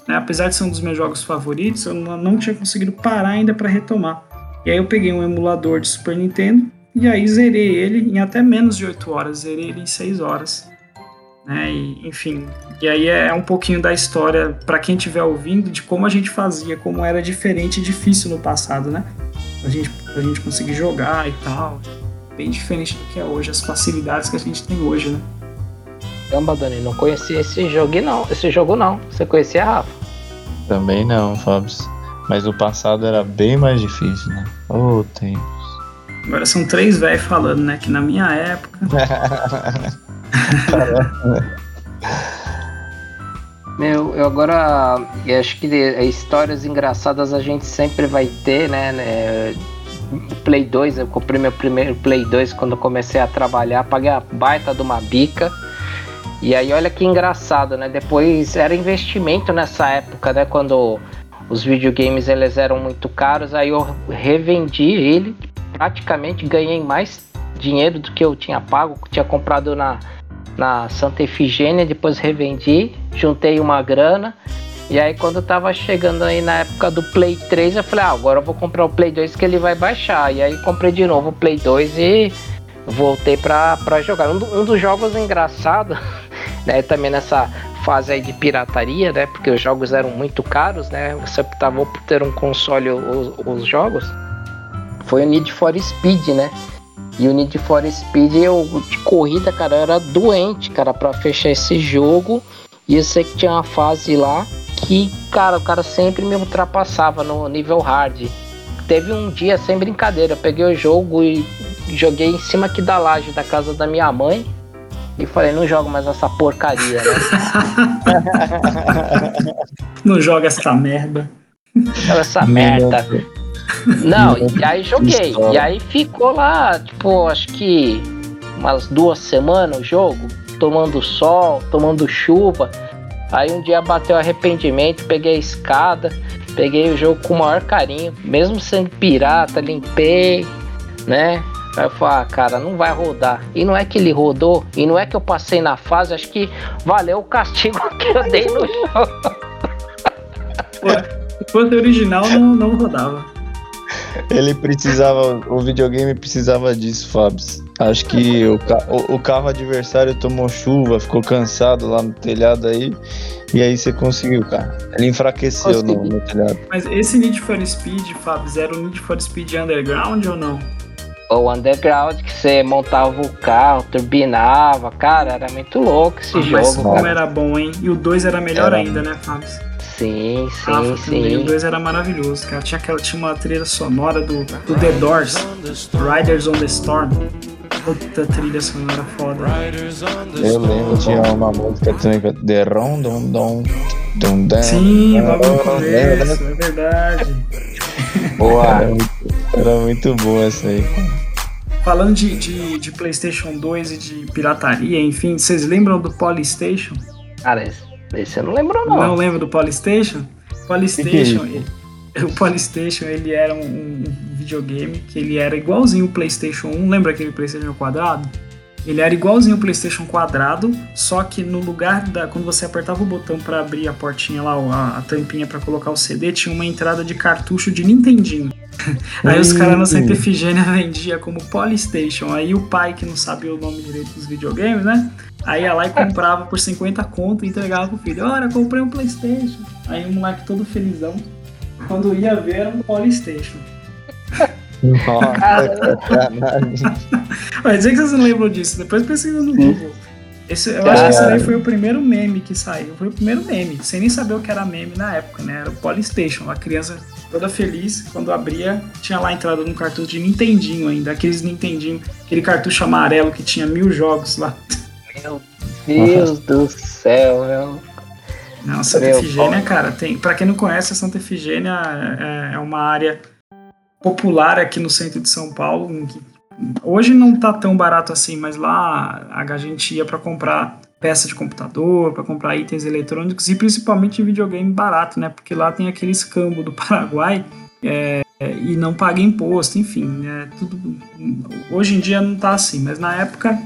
Né? Apesar de ser um dos meus jogos favoritos, eu não tinha conseguido parar ainda para retomar. E aí eu peguei um emulador de Super Nintendo e aí zerei ele em até menos de 8 horas, zerei ele em 6 horas. Né? E, enfim, e aí é um pouquinho da história para quem estiver ouvindo de como a gente fazia, como era diferente e difícil no passado, né? A gente, a gente conseguir jogar e tal. Bem diferente do que é hoje, as facilidades que a gente tem hoje, né? Caramba, Dani, não conhecia esse jogo não. Esse jogo não. Você conhecia, Rafa? Também não, Fábio. Mas o passado era bem mais difícil, né? Ô, oh, tempos. Agora são três velhos falando, né? Que na minha época. Meu, eu agora eu acho que histórias engraçadas a gente sempre vai ter, né? né? Play 2, eu comprei meu primeiro Play 2 quando comecei a trabalhar, paguei a baita de uma bica. E aí olha que engraçado, né? Depois era investimento nessa época, né? Quando os videogames eles eram muito caros, aí eu revendi ele, praticamente ganhei mais dinheiro do que eu tinha pago, tinha comprado na, na Santa Efigênia, depois revendi, juntei uma grana. E aí quando eu tava chegando aí na época do Play 3, eu falei, ah, agora eu vou comprar o Play 2 que ele vai baixar. E aí comprei de novo o Play 2 e voltei pra, pra jogar. Um, um dos jogos engraçados, né, também nessa fase aí de pirataria, né? Porque os jogos eram muito caros, né? Você optava por ter um console os, os jogos. Foi o Need for Speed, né? E o Need for Speed, eu de corrida, cara, eu era doente, cara, para fechar esse jogo. E eu sei que tinha uma fase lá que, cara, o cara sempre me ultrapassava no nível hard. Teve um dia, sem brincadeira, eu peguei o jogo e joguei em cima aqui da laje da casa da minha mãe. E falei, não jogo mais essa porcaria, né? não joga essa merda. Essa merda. Não, e aí joguei. E aí ficou lá, tipo, acho que umas duas semanas o jogo, tomando sol, tomando chuva. Aí um dia bateu arrependimento, peguei a escada, peguei o jogo com o maior carinho, mesmo sendo pirata, limpei, né? Aí eu falei, ah, cara, não vai rodar. E não é que ele rodou, e não é que eu passei na fase, acho que valeu o castigo que eu dei no jogo. se fosse original, não, não rodava. Ele precisava, o videogame precisava disso, Fábio. Acho que o, o, o, carro adversário tomou chuva, ficou cansado lá no telhado aí, e aí você conseguiu, cara. Ele enfraqueceu no, no, telhado. Mas esse Need for Speed, Fábio, era o Need for Speed Underground ou não? o underground que você montava o carro, turbinava, cara, era muito louco esse ah, jogo. Mas como era bom, hein? E o 2 era melhor era... ainda, né, Fábio? Sim, sim, ah, sim. O 2 era maravilhoso, cara. Tinha, aquela, tinha uma trilha sonora do, do The Doors, Riders on the Storm. Puta trilha sonora foda. Eu lembro, tinha uma música também, The Ron Dom Dom. Dum, dum, Sim, logo no começo, é verdade. Boa, era muito, era muito boa essa aí. Falando de, de, de, PlayStation 2 e de pirataria, enfim, vocês lembram do Polystation? Cara, esse, esse eu não lembro, não. Não lembro do Polystation? Polystation, que que é o Polystation ele era um, um, videogame que ele era igualzinho o PlayStation 1. Lembra aquele PlayStation quadrado? Ele era igualzinho o PlayStation quadrado, só que no lugar da quando você apertava o botão para abrir a portinha lá, a, a tampinha para colocar o CD, tinha uma entrada de cartucho de Nintendinho. Aí os caras na Santa Efigênia vendia como Polystation. Aí o pai, que não sabia o nome direito dos videogames, né? Aí ia lá e comprava por 50 conto e entregava pro filho. Olha, comprei um Playstation. Aí o moleque todo felizão. Quando ia ver, era um Polystation. Nossa, Vai dizer que vocês não lembram disso. Depois pesquisa no Google. Esse, eu acho que esse daí foi o primeiro meme que saiu. Foi o primeiro meme, sem nem saber o que era meme na época, né? Era o Polystation. A criança toda feliz, quando abria, tinha lá entrada no cartucho de Nintendinho ainda, aqueles Nintendinho, aquele cartucho amarelo que tinha mil jogos lá. Meu Deus do céu, meu. Não, Santa meu Efigênia, cara, tem. Para quem não conhece, a Santa Efigênia é, é uma área popular aqui no centro de São Paulo. Que hoje não tá tão barato assim, mas lá a gente ia para comprar peça de computador, para comprar itens eletrônicos e principalmente videogame barato, né? Porque lá tem aquele escambo do Paraguai é, e não paga imposto, enfim, é tudo. Hoje em dia não tá assim, mas na época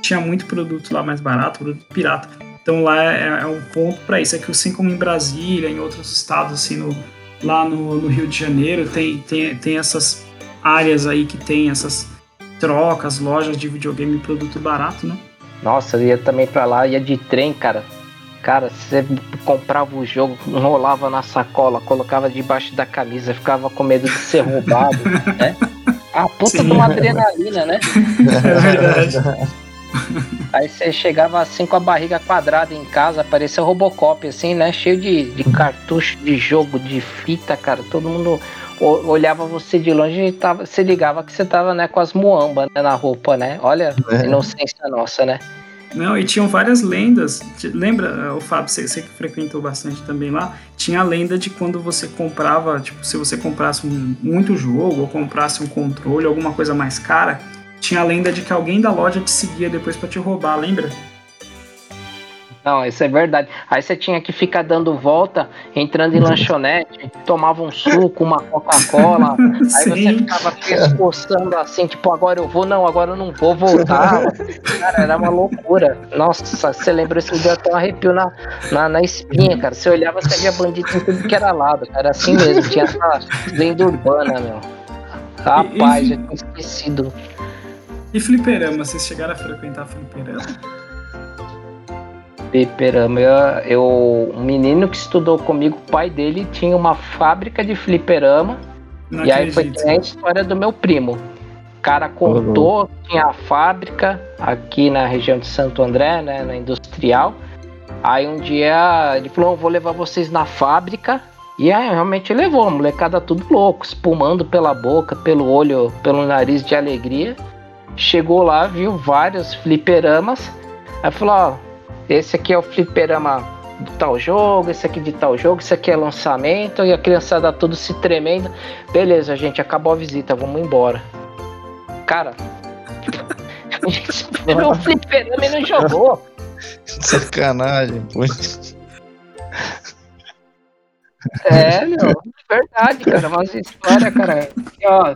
tinha muito produto lá mais barato, produto pirata. Então lá é, é um ponto para isso. É que assim como em Brasília, em outros estados, assim, no, lá no, no, Rio de Janeiro, tem, tem, tem essas áreas aí que tem essas trocas, lojas de videogame e produto barato, né? Nossa, eu ia também pra lá, ia de trem, cara. Cara, você comprava o jogo, enrolava na sacola, colocava debaixo da camisa, ficava com medo de ser roubado, né? A puta de uma adrenalina, né? É verdade. Aí você chegava assim com a barriga quadrada em casa, parecia Robocop, assim, né? Cheio de, de cartucho de jogo, de fita, cara. Todo mundo olhava você de longe e tava, se ligava que você tava né, com as muambas né, na roupa, né? Olha é. a inocência nossa, né? Não, e tinham várias lendas. Lembra, o Fábio, você, você que frequentou bastante também lá, tinha a lenda de quando você comprava, tipo, se você comprasse um, muito jogo ou comprasse um controle, alguma coisa mais cara, tinha a lenda de que alguém da loja te seguia depois para te roubar, lembra? Não, isso é verdade. Aí você tinha que ficar dando volta, entrando em lanchonete, tomava um suco, uma Coca-Cola, aí você ficava pescoçando assim, tipo, agora eu vou, não, agora eu não vou voltar. cara, era uma loucura. Nossa, você lembra esse dia até um arrepio na, na, na, espinha, cara. Você olhava, você havia bandido em tudo que era lado, cara. Era assim mesmo, tinha essa lenda urbana, meu. Rapaz, já tinha esquecido. E fliperama, vocês chegaram a frequentar fliperama? Fliperama. Eu, eu, um menino que estudou comigo, o pai dele tinha uma fábrica de fliperama. Não e acredito. aí foi a história do meu primo. O cara contou uhum. que tinha a fábrica aqui na região de Santo André, né, na industrial. Aí um dia ele falou: vou levar vocês na fábrica. E aí realmente levou, a molecada tudo louco, espumando pela boca, pelo olho, pelo nariz de alegria. Chegou lá, viu vários fliperamas. Aí falou: ó, esse aqui é o fliperama de tal jogo, esse aqui de tal jogo, esse aqui é lançamento, e a criançada tudo se tremendo. Beleza, gente, acabou a visita, vamos embora. Cara, a gente virou o fliperama e não jogou. Sacanagem, pô. É, meu, verdade, cara. Mas história, cara. E, ó,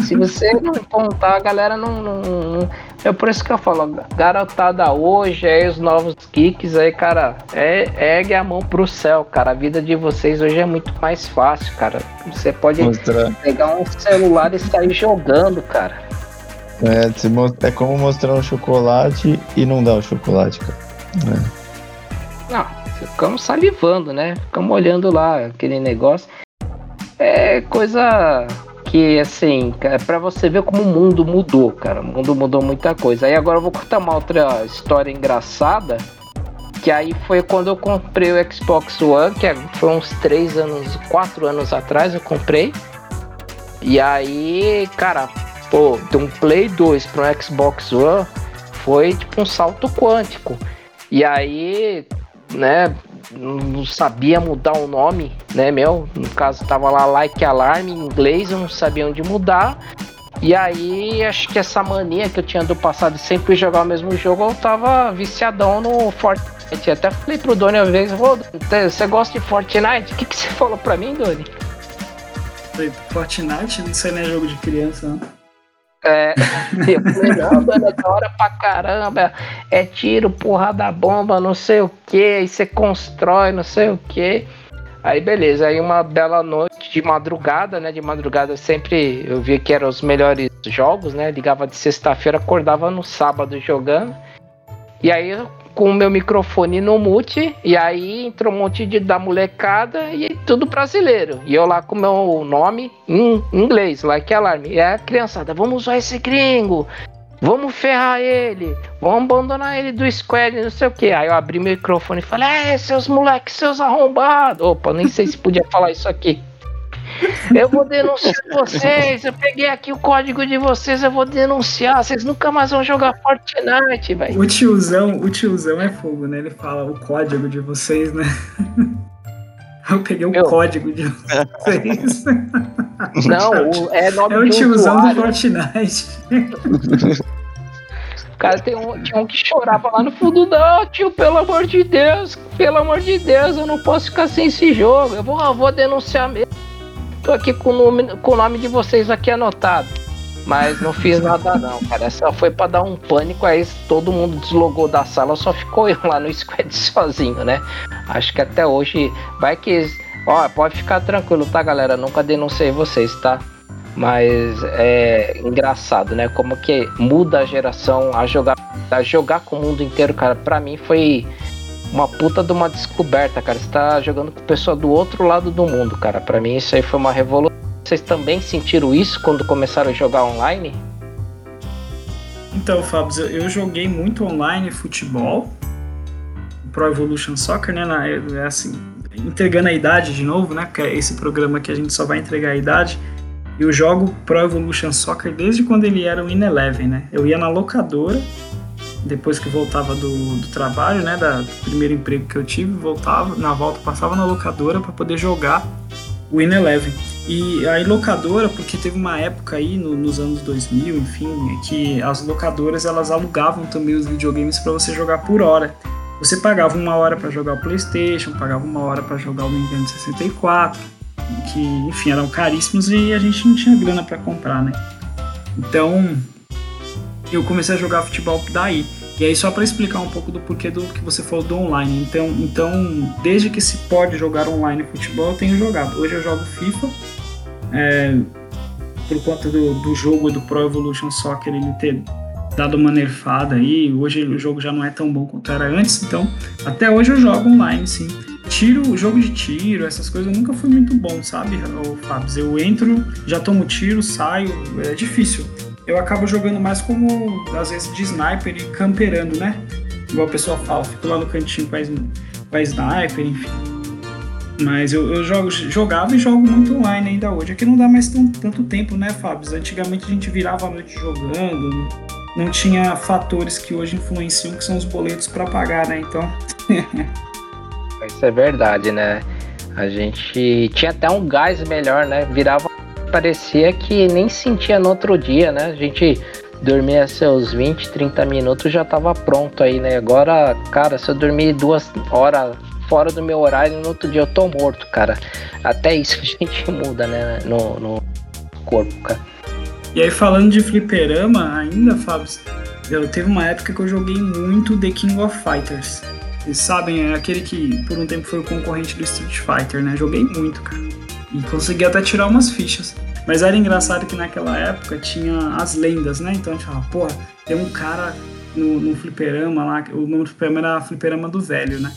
se você não contar, a galera não, não, não, É por isso que eu falo, garotada hoje, aí os novos kicks aí, cara, é, ergue a mão pro céu, cara. A vida de vocês hoje é muito mais fácil, cara. Você pode Mostrar. pegar um celular e sair jogando, cara. É, é como mostrar um chocolate e não dar o chocolate, cara. É. Não ficamos salivando, né? Ficamos olhando lá aquele negócio. É coisa que, assim, é para você ver como o mundo mudou, cara. O mundo mudou muita coisa. Aí agora eu vou contar uma outra história engraçada. Que aí foi quando eu comprei o Xbox One, que é, foi uns 3 anos, 4 anos atrás eu comprei. E aí, cara, pô, de um Play 2 para um Xbox One foi tipo um salto quântico. E aí, né? Não sabia mudar o nome, né, meu? No caso, tava lá Like Alarm em inglês, eu não sabia onde mudar. E aí, acho que essa mania que eu tinha do passado de sempre jogar o mesmo jogo, eu tava viciadão no Fortnite. Até falei pro Doni uma vez, você gosta de Fortnite? O que, que você falou pra mim, Doni? Fortnite? Isso aí não é jogo de criança, não. É, falei, não, mano, é da hora pra caramba. É tiro, porrada bomba, não sei o que. Aí você constrói, não sei o que. Aí beleza, aí uma bela noite de madrugada, né? De madrugada sempre eu via que eram os melhores jogos, né? Ligava de sexta-feira, acordava no sábado jogando. E aí eu com o meu microfone no mute, e aí entrou um monte de da molecada e tudo brasileiro. E eu lá com o meu nome em inglês, like alarme. E a criançada, vamos usar esse gringo, vamos ferrar ele, vamos abandonar ele do squad, não sei o que. Aí eu abri meu microfone e falei, é, seus moleques, seus arrombados. Opa, nem sei se podia falar isso aqui. Eu vou denunciar vocês. Eu peguei aqui o código de vocês, eu vou denunciar. Vocês nunca mais vão jogar Fortnite, velho. O tiozão, o tiozão é fogo, né? Ele fala o código de vocês, né? Eu peguei o Meu. código de vocês. Não, é nome É o tiozão do Fortnite. O cara tem um, tinha um que chorava lá no fundo, não, tio, pelo amor de Deus, pelo amor de Deus, eu não posso ficar sem esse jogo. Eu vou, eu vou denunciar mesmo. Tô aqui com o, nome, com o nome de vocês aqui anotado. Mas não fiz nada não, cara. Só foi para dar um pânico, aí todo mundo deslogou da sala, só ficou eu lá no squad sozinho, né? Acho que até hoje vai que. Ó, pode ficar tranquilo, tá, galera? Nunca denunciei vocês, tá? Mas é engraçado, né? Como que muda a geração a jogar, a jogar com o mundo inteiro, cara. Pra mim foi uma puta de uma descoberta, cara. Você tá jogando com pessoa do outro lado do mundo, cara. Pra mim isso aí foi uma revolução. Vocês também sentiram isso quando começaram a jogar online? Então, Fábio, eu joguei muito online futebol, Pro Evolution Soccer, né? Na, é assim, entregando a idade de novo, né? Porque é esse programa que a gente só vai entregar a idade. Eu jogo Pro Evolution Soccer desde quando ele era o In Eleven, né? Eu ia na locadora, depois que voltava do, do trabalho, né? Da, do primeiro emprego que eu tive, voltava, na volta passava na locadora para poder jogar o In Eleven. E aí locadora, porque teve uma época aí no, nos anos 2000, enfim, que as locadoras elas alugavam também os videogames para você jogar por hora. Você pagava uma hora para jogar o PlayStation, pagava uma hora para jogar o Nintendo 64, que enfim eram caríssimos e a gente não tinha grana para comprar, né? Então eu comecei a jogar futebol daí. E aí só para explicar um pouco do porquê do que você falou do online. Então, então desde que se pode jogar online futebol, eu tenho jogado. Hoje eu jogo FIFA. É, por conta do, do jogo do Pro Evolution Soccer ele ter dado uma nerfada aí. Hoje o jogo já não é tão bom quanto era antes, então até hoje eu jogo online, sim. Tiro, jogo de tiro, essas coisas nunca foi muito bom, sabe, Fábio? Eu entro, já tomo tiro, saio, é difícil eu acabo jogando mais como, às vezes, de sniper e camperando, né? Igual a pessoa fala, fico lá no cantinho com a, com a sniper, enfim. Mas eu, eu jogo, jogava e jogo muito online ainda hoje. Aqui não dá mais tão, tanto tempo, né, Fábio? Antigamente a gente virava a noite jogando, não tinha fatores que hoje influenciam, que são os boletos para pagar, né? Então. Isso é verdade, né? A gente tinha até um gás melhor, né? Virava parecia que nem sentia no outro dia, né? A gente dormia seus 20, 30 minutos já tava pronto aí, né? Agora, cara, se eu dormir duas horas fora do meu horário, no outro dia eu tô morto, cara. Até isso a gente muda, né? No, no corpo, cara. E aí, falando de fliperama ainda, Fábio, eu teve uma época que eu joguei muito The King of Fighters. Vocês sabem, é aquele que por um tempo foi o concorrente do Street Fighter, né? Joguei muito, cara. E consegui até tirar umas fichas. Mas era engraçado que naquela época tinha as lendas, né? Então a gente falava, porra, tem um cara no, no fliperama lá, o nome do fliperama era fliperama do velho, né?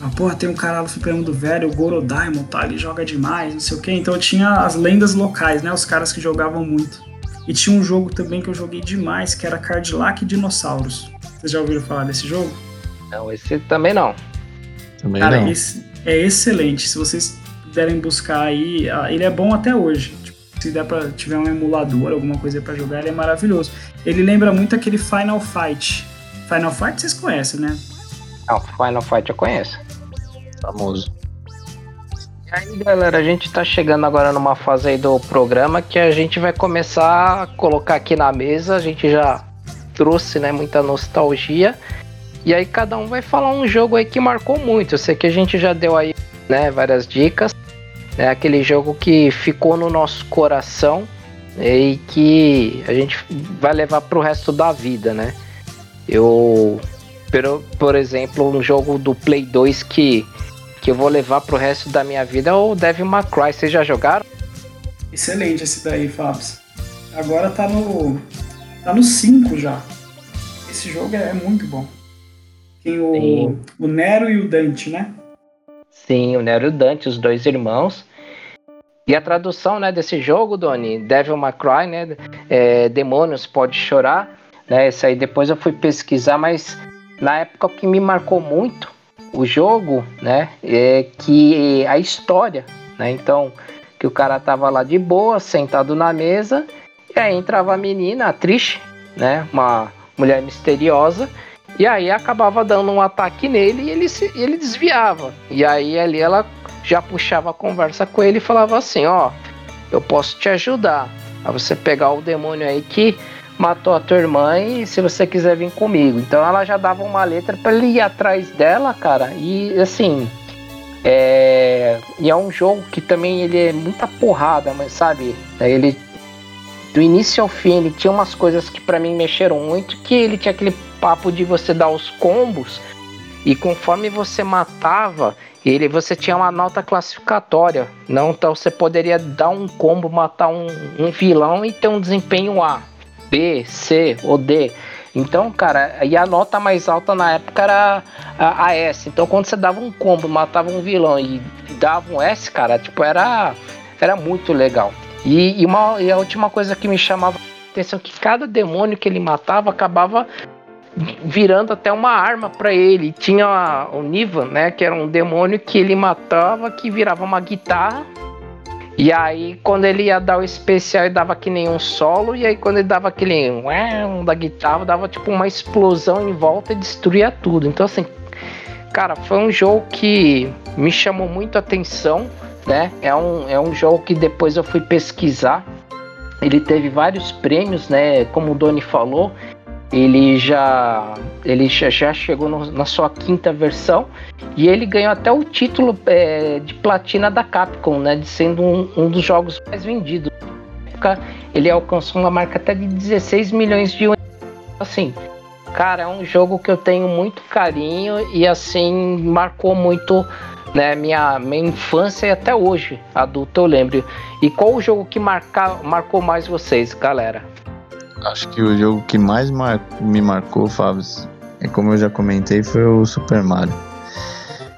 Ah, porra, tem um cara no fliperama do velho, o Goro Diamond, tá? Ele joga demais, não sei o quê. Então tinha as lendas locais, né? Os caras que jogavam muito. E tinha um jogo também que eu joguei demais, que era Cadillac Dinossauros. Vocês já ouviram falar desse jogo? Não, esse também não. Também Cara, não. Esse é excelente. Se vocês puderem buscar aí, ah, ele é bom até hoje se der para tiver um emulador, alguma coisa para jogar, ele é maravilhoso. Ele lembra muito aquele Final Fight. Final Fight vocês conhecem, né? Não, Final Fight eu conheço. Famoso. E aí, galera, a gente tá chegando agora numa fase aí do programa que a gente vai começar a colocar aqui na mesa. A gente já trouxe, né, muita nostalgia. E aí cada um vai falar um jogo aí que marcou muito. Eu sei que a gente já deu aí, né, várias dicas. É aquele jogo que ficou no nosso coração e que a gente vai levar para o resto da vida, né? Eu, por, por exemplo, um jogo do Play 2 que, que eu vou levar para o resto da minha vida é o Devil May Cry. Vocês já jogaram? Excelente esse daí, Fábio. Agora tá no tá no 5 já. Esse jogo é muito bom. Tem o, o Nero e o Dante, né? Sim, o Nero e o Dante, os dois irmãos. E a tradução né, desse jogo, Doni, Devil May Cry, né? É, Demônios Pode Chorar. Né, esse aí depois eu fui pesquisar, mas na época o que me marcou muito o jogo, né? É que a história, né? Então Que o cara tava lá de boa, sentado na mesa, e aí entrava a menina, a Trish, né? Uma mulher misteriosa, e aí acabava dando um ataque nele e ele, se, ele desviava. E aí ali ela já puxava a conversa com ele e falava assim: Ó, eu posso te ajudar a você pegar o demônio aí que matou a tua irmã e se você quiser vir comigo. Então ela já dava uma letra para ele ir atrás dela, cara. E assim, é... E é um jogo que também ele é muita porrada, mas sabe? Ele do início ao fim ele tinha umas coisas que para mim mexeram muito, que ele tinha aquele papo de você dar os combos e conforme você matava, ele você tinha uma nota classificatória. Não, então você poderia dar um combo, matar um, um vilão e ter um desempenho A, B, C ou D. Então, cara, e a nota mais alta na época era a, a S. Então, quando você dava um combo, matava um vilão e dava um S, cara, tipo, era, era muito legal. E, e, uma, e a última coisa que me chamava a atenção é que cada demônio que ele matava acabava virando até uma arma para ele. Tinha o Nivan, né, que era um demônio que ele matava, que virava uma guitarra e aí, quando ele ia dar o especial, ele dava que nem um solo. E aí, quando ele dava aquele um da guitarra, dava tipo uma explosão em volta e destruía tudo. Então, assim, cara, foi um jogo que me chamou muito a atenção, né? É um, é um jogo que depois eu fui pesquisar. Ele teve vários prêmios, né? Como o Doni falou, ele já ele já chegou no, na sua quinta versão e ele ganhou até o título é, de platina da Capcom, né, de sendo um, um, dos jogos mais vendidos. Ele alcançou uma marca até de 16 milhões de unidades. Assim, cara, é um jogo que eu tenho muito carinho e assim marcou muito né, minha, minha infância e até hoje, adulto eu lembro. E qual o jogo que marca, marcou mais vocês, galera? Acho que o jogo que mais mar me marcou, Fábio, é como eu já comentei, foi o Super Mario.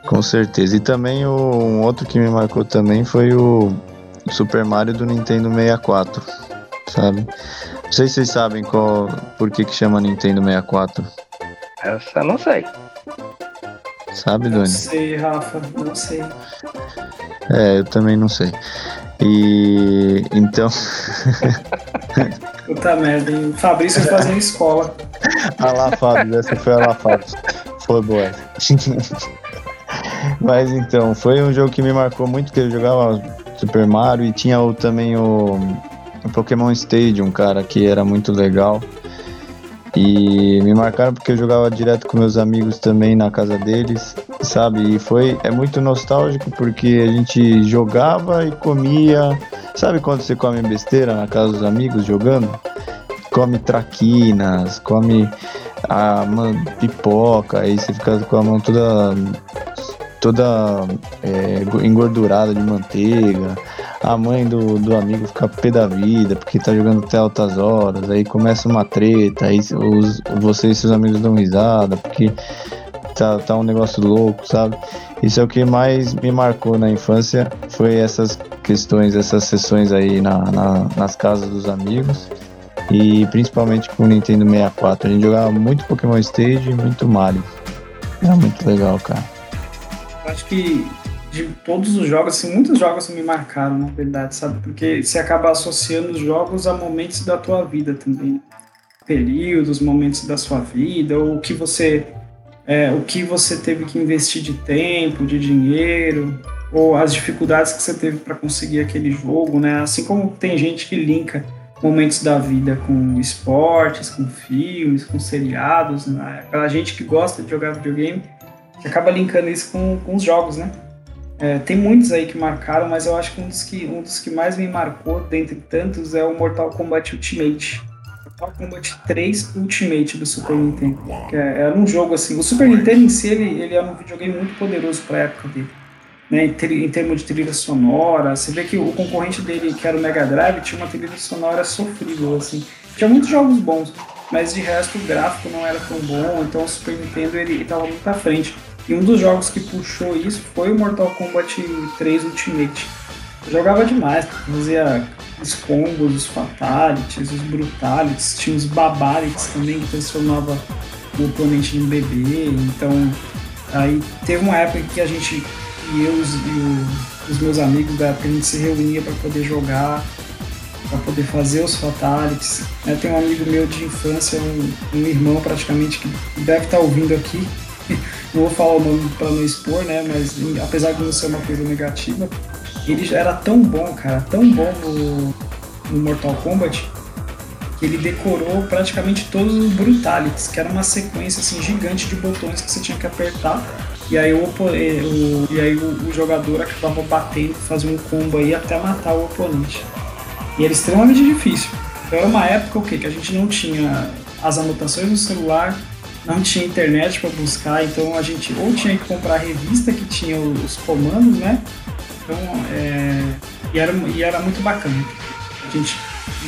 Com certeza. E também o, um outro que me marcou também foi o Super Mario do Nintendo 64, sabe? Não sei se vocês sabem qual, por que, que chama Nintendo 64. Essa eu não sei. Sabe, Doni? Não sei, Rafa, não sei. É, eu também não sei. E então. Puta merda, hein? O Fabrício fazendo escola. Ah lá, Fábio, essa foi a lá, Fábio. Foi boa. Mas então, foi um jogo que me marcou muito, que eu jogava Super Mario e tinha o, também o, o Pokémon Stadium, cara, que era muito legal. E me marcaram porque eu jogava direto com meus amigos também na casa deles, sabe? E foi é muito nostálgico porque a gente jogava e comia. Sabe quando você come besteira na casa dos amigos jogando? Come traquinas, come a pipoca, aí você fica com a mão toda toda é, engordurada de manteiga. A mãe do, do amigo fica pé da vida porque tá jogando até altas horas. Aí começa uma treta, aí os, você e seus amigos dão risada porque tá, tá um negócio louco, sabe? Isso é o que mais me marcou na infância, foi essas questões, essas sessões aí na, na, nas casas dos amigos e principalmente com o Nintendo 64. A gente jogava muito Pokémon Stage e muito Mario. Era muito legal, cara acho que de todos os jogos, assim, muitos jogos me marcaram, na verdade, sabe? Porque você acaba associando os jogos a momentos da tua vida também. Períodos, momentos da sua vida, ou o que você é, o que você teve que investir de tempo, de dinheiro, ou as dificuldades que você teve para conseguir aquele jogo, né? Assim como tem gente que linka momentos da vida com esportes, com filmes, com seriados, né? Aquela gente que gosta de jogar videogame acaba linkando isso com, com os jogos, né? É, tem muitos aí que marcaram, mas eu acho que um dos que, um dos que mais me marcou, dentre tantos, é o Mortal Kombat Ultimate. Mortal Kombat 3 Ultimate do Super Nintendo. Que é, era um jogo assim. O Super Nintendo em si, ele, ele era um videogame muito poderoso para a época dele. Né, em, em termos de trilha sonora, você vê que o concorrente dele, que era o Mega Drive, tinha uma trilha sonora sofrível, assim. Tinha muitos jogos bons, mas de resto o gráfico não era tão bom, então o Super Nintendo ele estava muito à frente. E um dos jogos que puxou isso foi o Mortal Kombat 3 Ultimate. Eu jogava demais, fazia os combos, os fatalities, os brutalities, tinha os babalities também que transformava o oponente em bebê. Então, aí teve uma época que a gente, e eu e o os meus amigos da época, a gente se reunia para poder jogar, para poder fazer os fatalities. Né? Tem um amigo meu de infância, um, um irmão praticamente, que deve estar tá ouvindo aqui. não vou falar o nome para não expor, né? Mas apesar de não ser uma coisa negativa, ele já era tão bom, cara, tão bom no, no Mortal Kombat, que ele decorou praticamente todos os Brutalities, que era uma sequência assim, gigante de botões que você tinha que apertar. E aí o, o e aí o, o, jogador acabava batendo, fazia um combo aí até matar o oponente. E era extremamente difícil. Então era uma época o quê? que a gente não tinha as anotações no celular, não tinha internet para buscar, então a gente ou tinha que comprar a revista que tinha os comandos, né? Então, é, e, era, e era muito bacana. A gente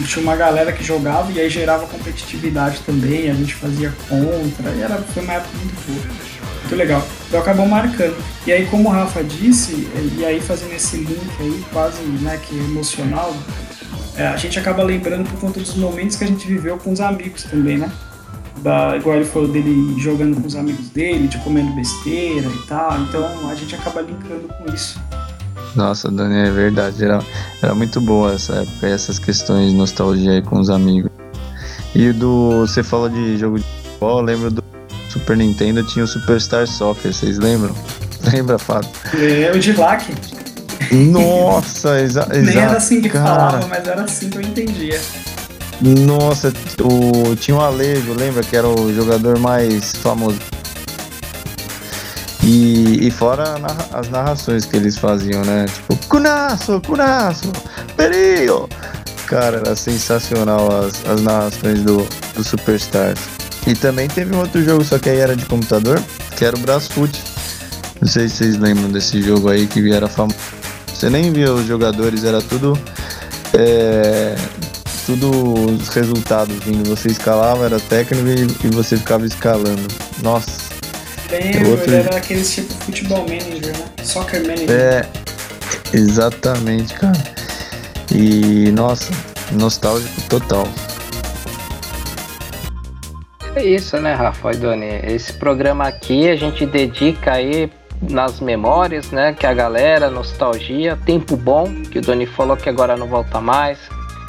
tinha uma galera que jogava e aí gerava competitividade também, a gente fazia contra, e era, foi uma época muito boa. Muito legal. Então acabou marcando. E aí, como o Rafa disse, e aí fazendo esse link aí, quase né, que emocional, é, a gente acaba lembrando por conta dos momentos que a gente viveu com os amigos também, né? Da, igual ele falou dele jogando com os amigos dele, de comendo besteira e tal. Então a gente acaba linkando com isso. Nossa, Dani, é verdade. Era, era muito boa essa época, essas questões de nostalgia aí com os amigos. E do. Você falou de jogo de futebol, eu lembro do Super Nintendo tinha o Superstar Soccer, vocês lembram? Lembra, Fábio? É, o de Lack. Nossa, exa exato. Nem era assim que cara. falava, mas era assim que eu entendia. Nossa, o, tinha o Alejo, lembra que era o jogador mais famoso. E, e fora as narrações que eles faziam, né? Tipo, Cunaço, Cunaço, Perigo! Cara, era sensacional as, as narrações do, do Superstars. E também teve um outro jogo, só que aí era de computador, que era o Brasfoot. Não sei se vocês lembram desse jogo aí que era famoso. Você nem via os jogadores, era tudo. É, tudo os resultados vindo. Você escalava, era técnico e, e você ficava escalando. Nossa. Lembro, outro... era aquele tipo futebol manager, né? Soccer manager. É, exatamente, cara. E nossa, nostálgico total. É isso, né, Rafa e Doni? Esse programa aqui a gente dedica aí nas memórias, né? Que a galera, nostalgia, tempo bom, que o Doni falou que agora não volta mais,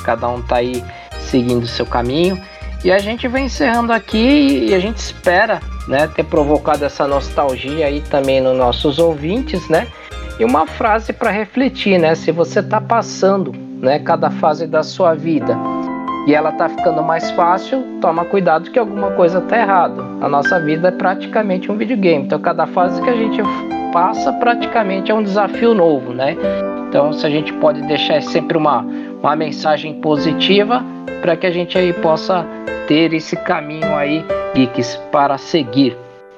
cada um tá aí seguindo o seu caminho. E a gente vem encerrando aqui e a gente espera, né, ter provocado essa nostalgia aí também nos nossos ouvintes, né? E uma frase para refletir, né? Se você tá passando, né, cada fase da sua vida, e ela tá ficando mais fácil, toma cuidado que alguma coisa tá errado. A nossa vida é praticamente um videogame. Então cada fase que a gente passa praticamente é um desafio novo, né? Então se a gente pode deixar sempre uma, uma mensagem positiva para que a gente aí possa ter esse caminho aí, geeks, para seguir.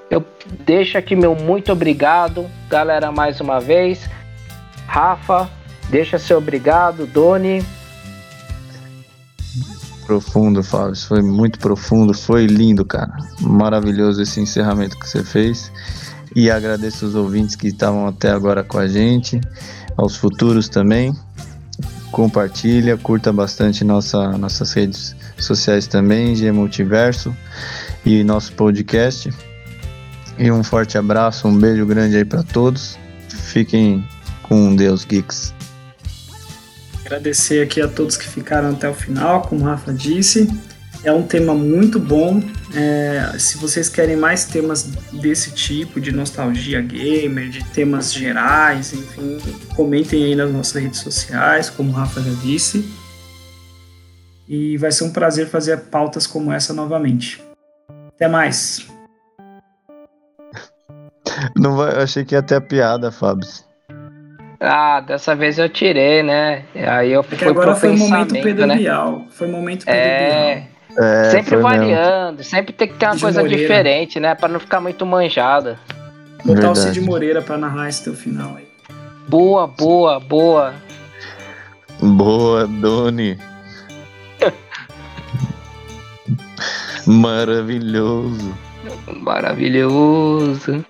Eu deixo aqui meu muito obrigado, galera, mais uma vez. Rafa, deixa seu obrigado, Doni. Profundo, Fábio. Foi muito profundo, foi lindo, cara. Maravilhoso esse encerramento que você fez. E agradeço os ouvintes que estavam até agora com a gente, aos futuros também. Compartilha, curta bastante nossa, nossas redes sociais também, G Multiverso e nosso podcast. E um forte abraço, um beijo grande aí para todos. Fiquem com Deus, Geeks. Agradecer aqui a todos que ficaram até o final, como o Rafa disse. É um tema muito bom. É, se vocês querem mais temas desse tipo, de nostalgia gamer, de temas gerais, enfim, comentem aí nas nossas redes sociais, como o Rafa já disse. E vai ser um prazer fazer pautas como essa novamente. Até mais. Não vai, achei que ia ter a piada, Fábio. Ah, dessa vez eu tirei, né? Aí eu fui agora pro foi momento Pedro né? Bial. Foi momento Pedro é... É, sempre variando, mesmo. sempre tem que ter uma Cid coisa Moreira. diferente, né? Pra não ficar muito manjada. Botar o Cid Moreira pra narrar esse teu final aí. Boa, boa, boa. Boa, Doni. Maravilhoso. Maravilhoso.